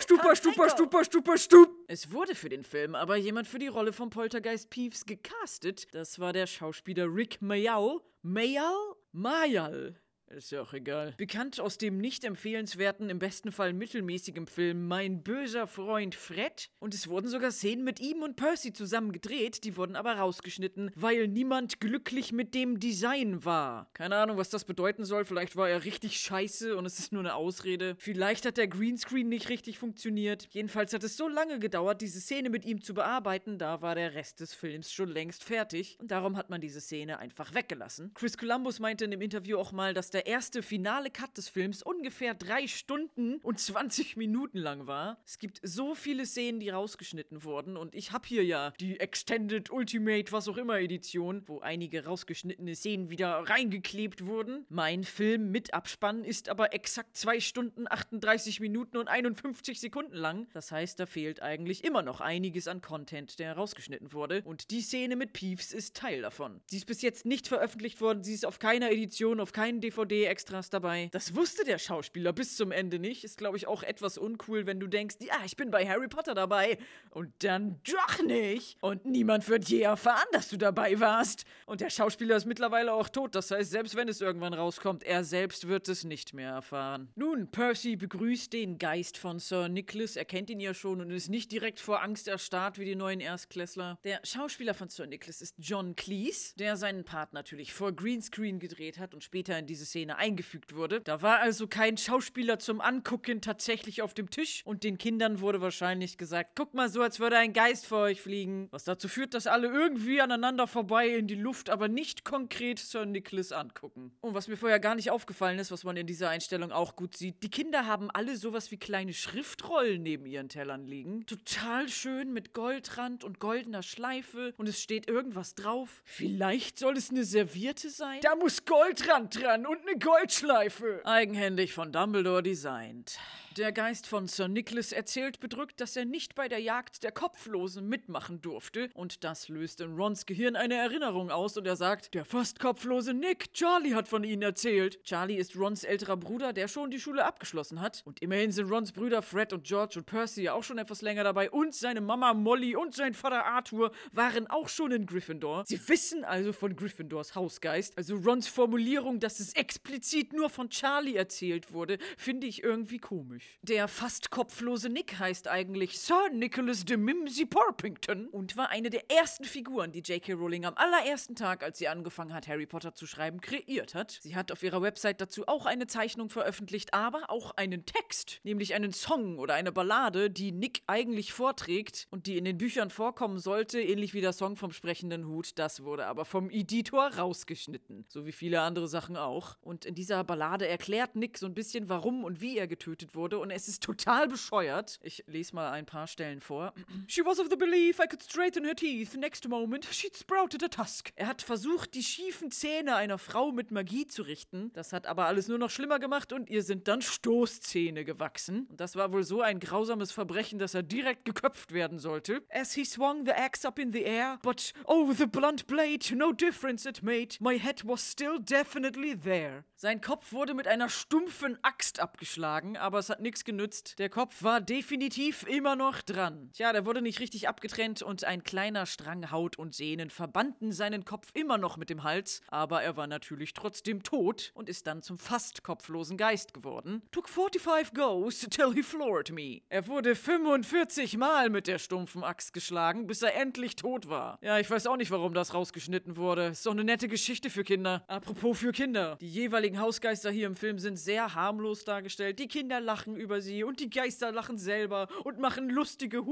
Speaker 1: Stupor, Stupor, Stupor, Stupor, Stup. Es wurde für den Film aber jemand für die Rolle von Poltergeist Peeves gecastet. Das war der Schauspieler Rick Mayall. Mayall? Mayall. Ist ja auch egal. Bekannt aus dem nicht empfehlenswerten, im besten Fall mittelmäßigen Film Mein böser Freund Fred. Und es wurden sogar Szenen mit ihm und Percy zusammen gedreht, die wurden aber rausgeschnitten, weil niemand glücklich mit dem Design war. Keine Ahnung, was das bedeuten soll. Vielleicht war er richtig scheiße und es ist nur eine Ausrede. Vielleicht hat der Greenscreen nicht richtig funktioniert. Jedenfalls hat es so lange gedauert, diese Szene mit ihm zu bearbeiten, da war der Rest des Films schon längst fertig. Und darum hat man diese Szene einfach weggelassen. Chris Columbus meinte in dem Interview auch mal, dass der erste finale Cut des Films ungefähr drei Stunden und 20 Minuten lang war. Es gibt so viele Szenen, die rausgeschnitten wurden und ich habe hier ja die Extended Ultimate, was auch immer Edition, wo einige rausgeschnittene Szenen wieder reingeklebt wurden. Mein Film mit Abspann ist aber exakt 2 Stunden 38 Minuten und 51 Sekunden lang. Das heißt, da fehlt eigentlich immer noch einiges an Content, der rausgeschnitten wurde. Und die Szene mit Peeves ist Teil davon. Sie ist bis jetzt nicht veröffentlicht worden, sie ist auf keiner Edition, auf keinen DVD DVD-Extras dabei. Das wusste der Schauspieler bis zum Ende nicht. Ist, glaube ich, auch etwas uncool, wenn du denkst, ja, ich bin bei Harry Potter dabei. Und dann doch nicht. Und niemand wird je erfahren, dass du dabei warst. Und der Schauspieler ist mittlerweile auch tot. Das heißt, selbst wenn es irgendwann rauskommt, er selbst wird es nicht mehr erfahren. Nun, Percy begrüßt den Geist von Sir Nicholas. Er kennt ihn ja schon und ist nicht direkt vor Angst erstarrt wie die neuen Erstklässler. Der Schauspieler von Sir Nicholas ist John Cleese, der seinen Part natürlich vor Greenscreen gedreht hat und später in diese Szene eingefügt wurde. Da war also kein Schauspieler zum Angucken tatsächlich auf dem Tisch und den Kindern wurde wahrscheinlich gesagt, guck mal so, als würde ein Geist vor euch fliegen. Was dazu führt, dass alle irgendwie aneinander vorbei in die Luft, aber nicht konkret Sir Nicholas angucken. Und was mir vorher gar nicht aufgefallen ist, was man in dieser Einstellung auch gut sieht, die Kinder haben alle sowas wie kleine Schriftrollen neben ihren Tellern liegen. Total schön mit Goldrand und goldener Schleife und es steht irgendwas drauf. Vielleicht soll es eine Serviette sein?
Speaker 3: Da muss Goldrand dran und eine Goldschleife.
Speaker 1: Eigenhändig von Dumbledore designt. Der Geist von Sir Nicholas erzählt bedrückt, dass er nicht bei der Jagd der Kopflosen mitmachen durfte. Und das löst in Rons Gehirn eine Erinnerung aus und er sagt, der fast kopflose Nick, Charlie hat von ihnen erzählt. Charlie ist Rons älterer Bruder, der schon die Schule abgeschlossen hat. Und immerhin sind Rons Brüder Fred und George und Percy ja auch schon etwas länger dabei. Und seine Mama Molly und sein Vater Arthur waren auch schon in Gryffindor. Sie wissen also von Gryffindors Hausgeist. Also Rons Formulierung, dass es explizit nur von Charlie erzählt wurde, finde ich irgendwie komisch. Der fast kopflose Nick heißt eigentlich Sir Nicholas de Mimsy Porpington und war eine der ersten Figuren, die J.K. Rowling am allerersten Tag, als sie angefangen hat, Harry Potter zu schreiben, kreiert hat. Sie hat auf ihrer Website dazu auch eine Zeichnung veröffentlicht, aber auch einen Text, nämlich einen Song oder eine Ballade, die Nick eigentlich vorträgt und die in den Büchern vorkommen sollte, ähnlich wie der Song vom sprechenden Hut. Das wurde aber vom Editor rausgeschnitten, so wie viele andere Sachen auch. Und in dieser Ballade erklärt Nick so ein bisschen, warum und wie er getötet wurde und es ist total bescheuert. Ich lese mal ein paar Stellen vor. She was of the belief I could straighten her teeth. Next moment, she'd sprouted a tusk. Er hat versucht, die schiefen Zähne einer Frau mit Magie zu richten. Das hat aber alles nur noch schlimmer gemacht und ihr sind dann Stoßzähne gewachsen. Und das war wohl so ein grausames Verbrechen, dass er direkt geköpft werden sollte. As he swung the axe up in the air, but oh, the blunt blade, no difference it made. My head was still definitely there. Sein Kopf wurde mit einer stumpfen Axt abgeschlagen, aber es hat nichts genützt. Der Kopf war definitiv immer noch dran. Tja, der wurde nicht richtig abgetrennt und ein kleiner Strang Haut und Sehnen verbanden seinen Kopf immer noch mit dem Hals, aber er war natürlich trotzdem tot und ist dann zum fast kopflosen Geist geworden. Took 45 goes till he floored me. Er wurde 45 Mal mit der stumpfen Axt geschlagen, bis er endlich tot war. Ja, ich weiß auch nicht, warum das rausgeschnitten wurde. Ist doch eine nette Geschichte für Kinder. Apropos für Kinder. Die jeweiligen Hausgeister hier im Film sind sehr harmlos dargestellt. Die Kinder lachen über sie und die Geister lachen selber und machen lustige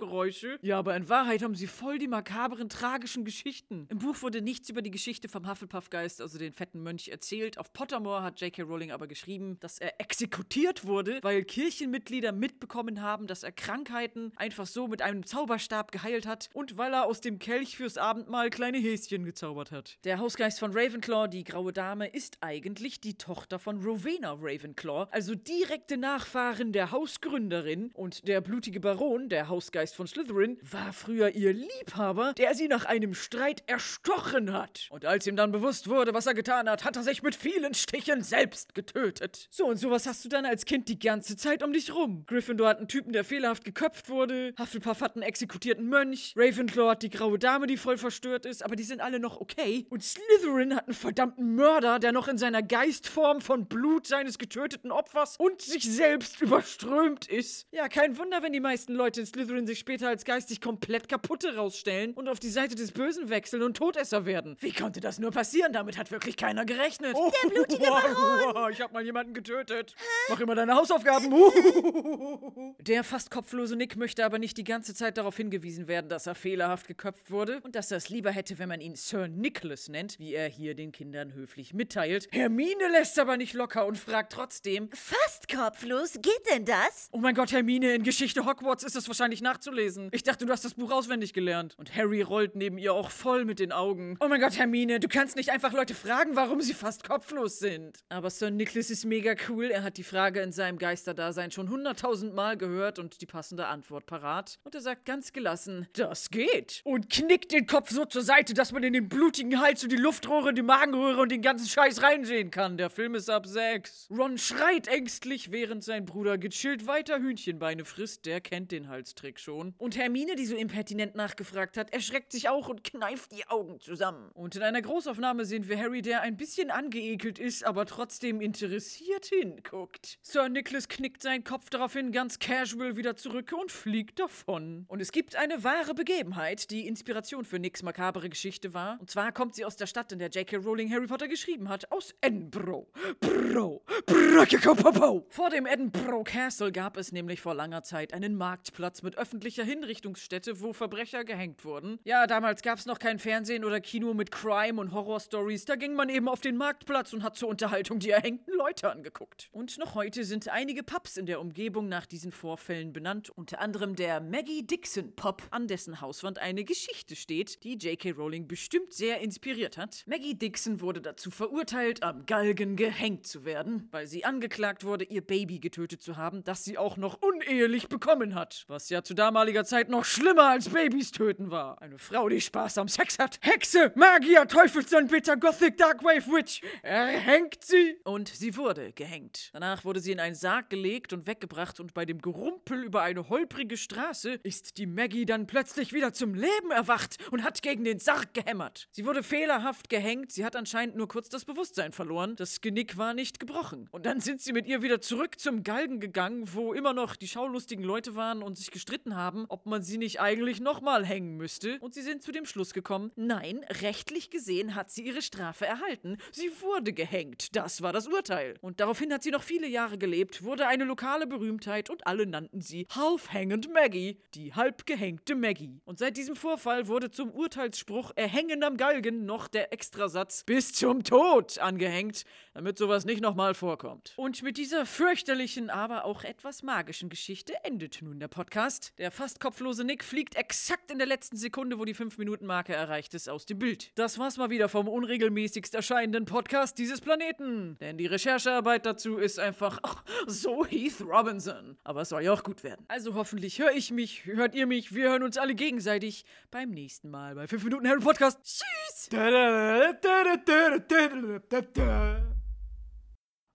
Speaker 1: Huhuhuhu-Geräusche. Ja, aber in Wahrheit haben sie voll die makabren, tragischen Geschichten. Im Buch wurde nichts über die Geschichte vom Hufflepuff-Geist, also den fetten Mönch, erzählt. Auf Pottermore hat J.K. Rowling aber geschrieben, dass er exekutiert wurde, weil Kirchenmitglieder mitbekommen haben, dass er Krankheiten einfach so mit einem Zauberstab geheilt hat und weil er aus dem Kelch fürs Abendmahl kleine Häschen gezaubert hat. Der Hausgeist von Ravenclaw, die graue Dame, ist eigentlich die Tochter von Rowena Ravenclaw, also direkte Nachfahren der Hausgründerin und der blutige Baron, der Hausgeist von Slytherin, war früher ihr Liebhaber, der sie nach einem Streit erstochen hat. Und als ihm dann bewusst wurde, was er getan hat, hat er sich mit vielen Stichen selbst getötet. So und sowas hast du dann als Kind die ganze Zeit um dich rum. Gryffindor hat einen Typen, der fehlerhaft geköpft wurde, Hufflepuff hat einen exekutierten Mönch, Ravenclaw hat die graue Dame, die voll verstört ist, aber die sind alle noch okay. Und Slytherin hat einen verdammten Mörder, der noch in seiner Geistform von Blut seines getöteten Opfers und sich selbst überströmt ist. Ja, kein Wunder, wenn die meisten Leute in Slytherin sich später als geistig komplett kaputte rausstellen und auf die Seite des Bösen wechseln und Todesser werden. Wie konnte das nur passieren? Damit hat wirklich keiner gerechnet. Oh,
Speaker 2: Der blutige Baron!
Speaker 1: ich hab mal jemanden getötet. Mach immer deine Hausaufgaben. Der fast kopflose Nick möchte aber nicht die ganze Zeit darauf hingewiesen werden, dass er fehlerhaft geköpft wurde und dass er es lieber hätte, wenn man ihn Sir Nicholas nennt, wie er hier den Kindern höflich mitteilt. Hermine lässt aber nicht locker und fragt trotzdem,
Speaker 2: Fast kopflos, geht denn das?
Speaker 1: Oh mein Gott, Hermine, in Geschichte Hogwarts ist es wahrscheinlich nachzuweisen, vorzulesen. Ich dachte, du hast das Buch auswendig gelernt. Und Harry rollt neben ihr auch voll mit den Augen. Oh mein Gott, Hermine, du kannst nicht einfach Leute fragen, warum sie fast kopflos sind. Aber Sir Nicholas ist mega cool. Er hat die Frage in seinem Geisterdasein schon hunderttausend Mal gehört und die passende Antwort parat. Und er sagt ganz gelassen, das geht.
Speaker 3: Und knickt den Kopf so zur Seite, dass man in den blutigen Hals und die Luftrohre, die Magenröhre und den ganzen Scheiß reinsehen kann. Der Film ist ab sechs.
Speaker 1: Ron schreit ängstlich, während sein Bruder gechillt weiter Hühnchenbeine frisst. Der kennt den Halstrick schon. Und Hermine, die so impertinent nachgefragt hat, erschreckt sich auch und kneift die Augen zusammen. Und in einer Großaufnahme sehen wir Harry, der ein bisschen angeekelt ist, aber trotzdem interessiert hinguckt. Sir Nicholas knickt seinen Kopf daraufhin ganz casual wieder zurück und fliegt davon. Und es gibt eine wahre Begebenheit, die Inspiration für Nicks makabere Geschichte war. Und zwar kommt sie aus der Stadt, in der J.K. Rowling Harry Potter geschrieben hat, aus Edinburgh. Bro, Bro, Vor dem Edinburgh Castle gab es nämlich vor langer Zeit einen Marktplatz mit öffentlicher Hinrichtungsstätte, wo Verbrecher gehängt wurden. Ja, damals gab es noch kein Fernsehen oder Kino mit Crime und Horror-Stories. Da ging man eben auf den Marktplatz und hat zur Unterhaltung die erhängten Leute angeguckt. Und noch heute sind einige Pubs in der Umgebung nach diesen Vorfällen benannt. Unter anderem der Maggie Dixon Pub, an dessen Hauswand eine Geschichte steht, die J.K. Rowling bestimmt sehr inspiriert hat. Maggie Dixon wurde dazu verurteilt, am Galgen gehängt zu werden, weil sie angeklagt wurde, ihr Baby getötet zu haben, das sie auch noch unehelich bekommen hat. Was ja zu damaliger Zeit noch schlimmer als Babys töten war. Eine Frau, die Spaß am Sex hat. Hexe, Magier, Teufelsanbeter, Gothic Darkwave Witch. Erhängt sie. Und sie wurde gehängt. Danach wurde sie in einen Sarg gelegt und weggebracht und bei dem Gerumpel über eine holprige Straße ist die Maggie dann plötzlich wieder zum Leben erwacht und hat gegen den Sarg gehämmert. Sie wurde fehlerhaft gehängt, sie hat anscheinend nur kurz das Bewusstsein verloren. Das Genick war nicht gebrochen. Und dann sind sie mit ihr wieder zurück zum Galgen gegangen, wo immer noch die schaulustigen Leute waren und sich gestritten haben, ob man sie nicht eigentlich nochmal hängen müsste. Und sie sind zu dem Schluss gekommen, nein, rechtlich gesehen hat sie ihre Strafe erhalten. Sie wurde gehängt. Das war das Urteil. Und daraufhin hat sie noch viele Jahre gelebt, wurde eine lokale Berühmtheit und alle nannten sie Half-Hangend Maggie, die halb gehängte Maggie. Und seit diesem Vorfall wurde zum Urteilsspruch Erhängen am Galgen noch der Extrasatz bis zum Tod angehängt, damit sowas nicht nochmal vorkommt. Und mit dieser fürchterlichen, aber auch etwas magischen Geschichte endet nun der Podcast. Der fast kopflose Nick fliegt exakt in der letzten Sekunde, wo die 5-Minuten-Marke erreicht ist, aus dem Bild. Das war's mal wieder vom unregelmäßigst erscheinenden Podcast dieses Planeten. Denn die Recherchearbeit dazu ist einfach ach, so Heath Robinson. Aber es soll ja auch gut werden. Also hoffentlich höre ich mich, hört ihr mich, wir hören uns alle gegenseitig beim nächsten Mal bei 5 Minuten Harry Podcast. Tschüss!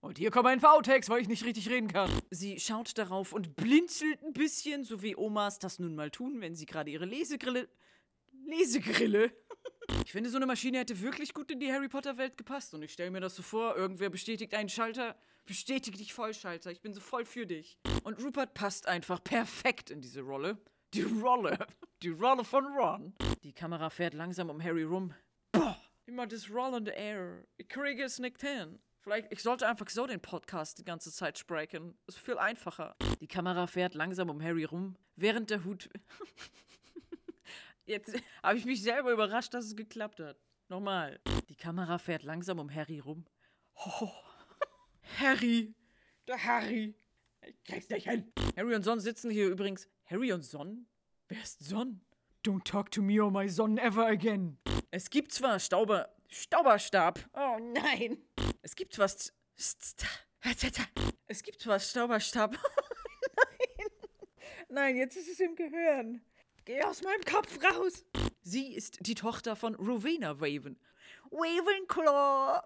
Speaker 1: Und hier kommen ein Outtakes, weil ich nicht richtig reden kann. Sie schaut darauf und blinzelt ein bisschen, so wie Omas das nun mal tun, wenn sie gerade ihre Lesegrille. Lesegrille? Ich finde, so eine Maschine hätte wirklich gut in die Harry Potter-Welt gepasst. Und ich stelle mir das so vor, irgendwer bestätigt einen Schalter. Bestätige dich voll, Schalter. Ich bin so voll für dich. Und Rupert passt einfach perfekt in diese Rolle. Die Rolle. Die Rolle von Ron. Die Kamera fährt langsam um Harry rum. Boah, immer das rollende Air. Ich kriege es nicht hin. Vielleicht, ich sollte einfach so den Podcast die ganze Zeit sprechen. Ist viel einfacher. Die Kamera fährt langsam um Harry rum, während der Hut. Jetzt habe ich mich selber überrascht, dass es geklappt hat. Nochmal. Die Kamera fährt langsam um Harry rum. Oh, Harry. Der Harry. Ich krieg's nicht hin. Harry und Son sitzen hier übrigens. Harry und Son? Wer ist Son?
Speaker 3: Don't talk to me or my son ever again.
Speaker 1: Es gibt zwar Stauber. Stauberstab. Oh nein. Es gibt was. Es gibt was Stauberstab. nein. Nein, jetzt ist es im Gehirn. Geh aus meinem Kopf raus. Sie ist die Tochter von Rowena Raven. Ravenclaw.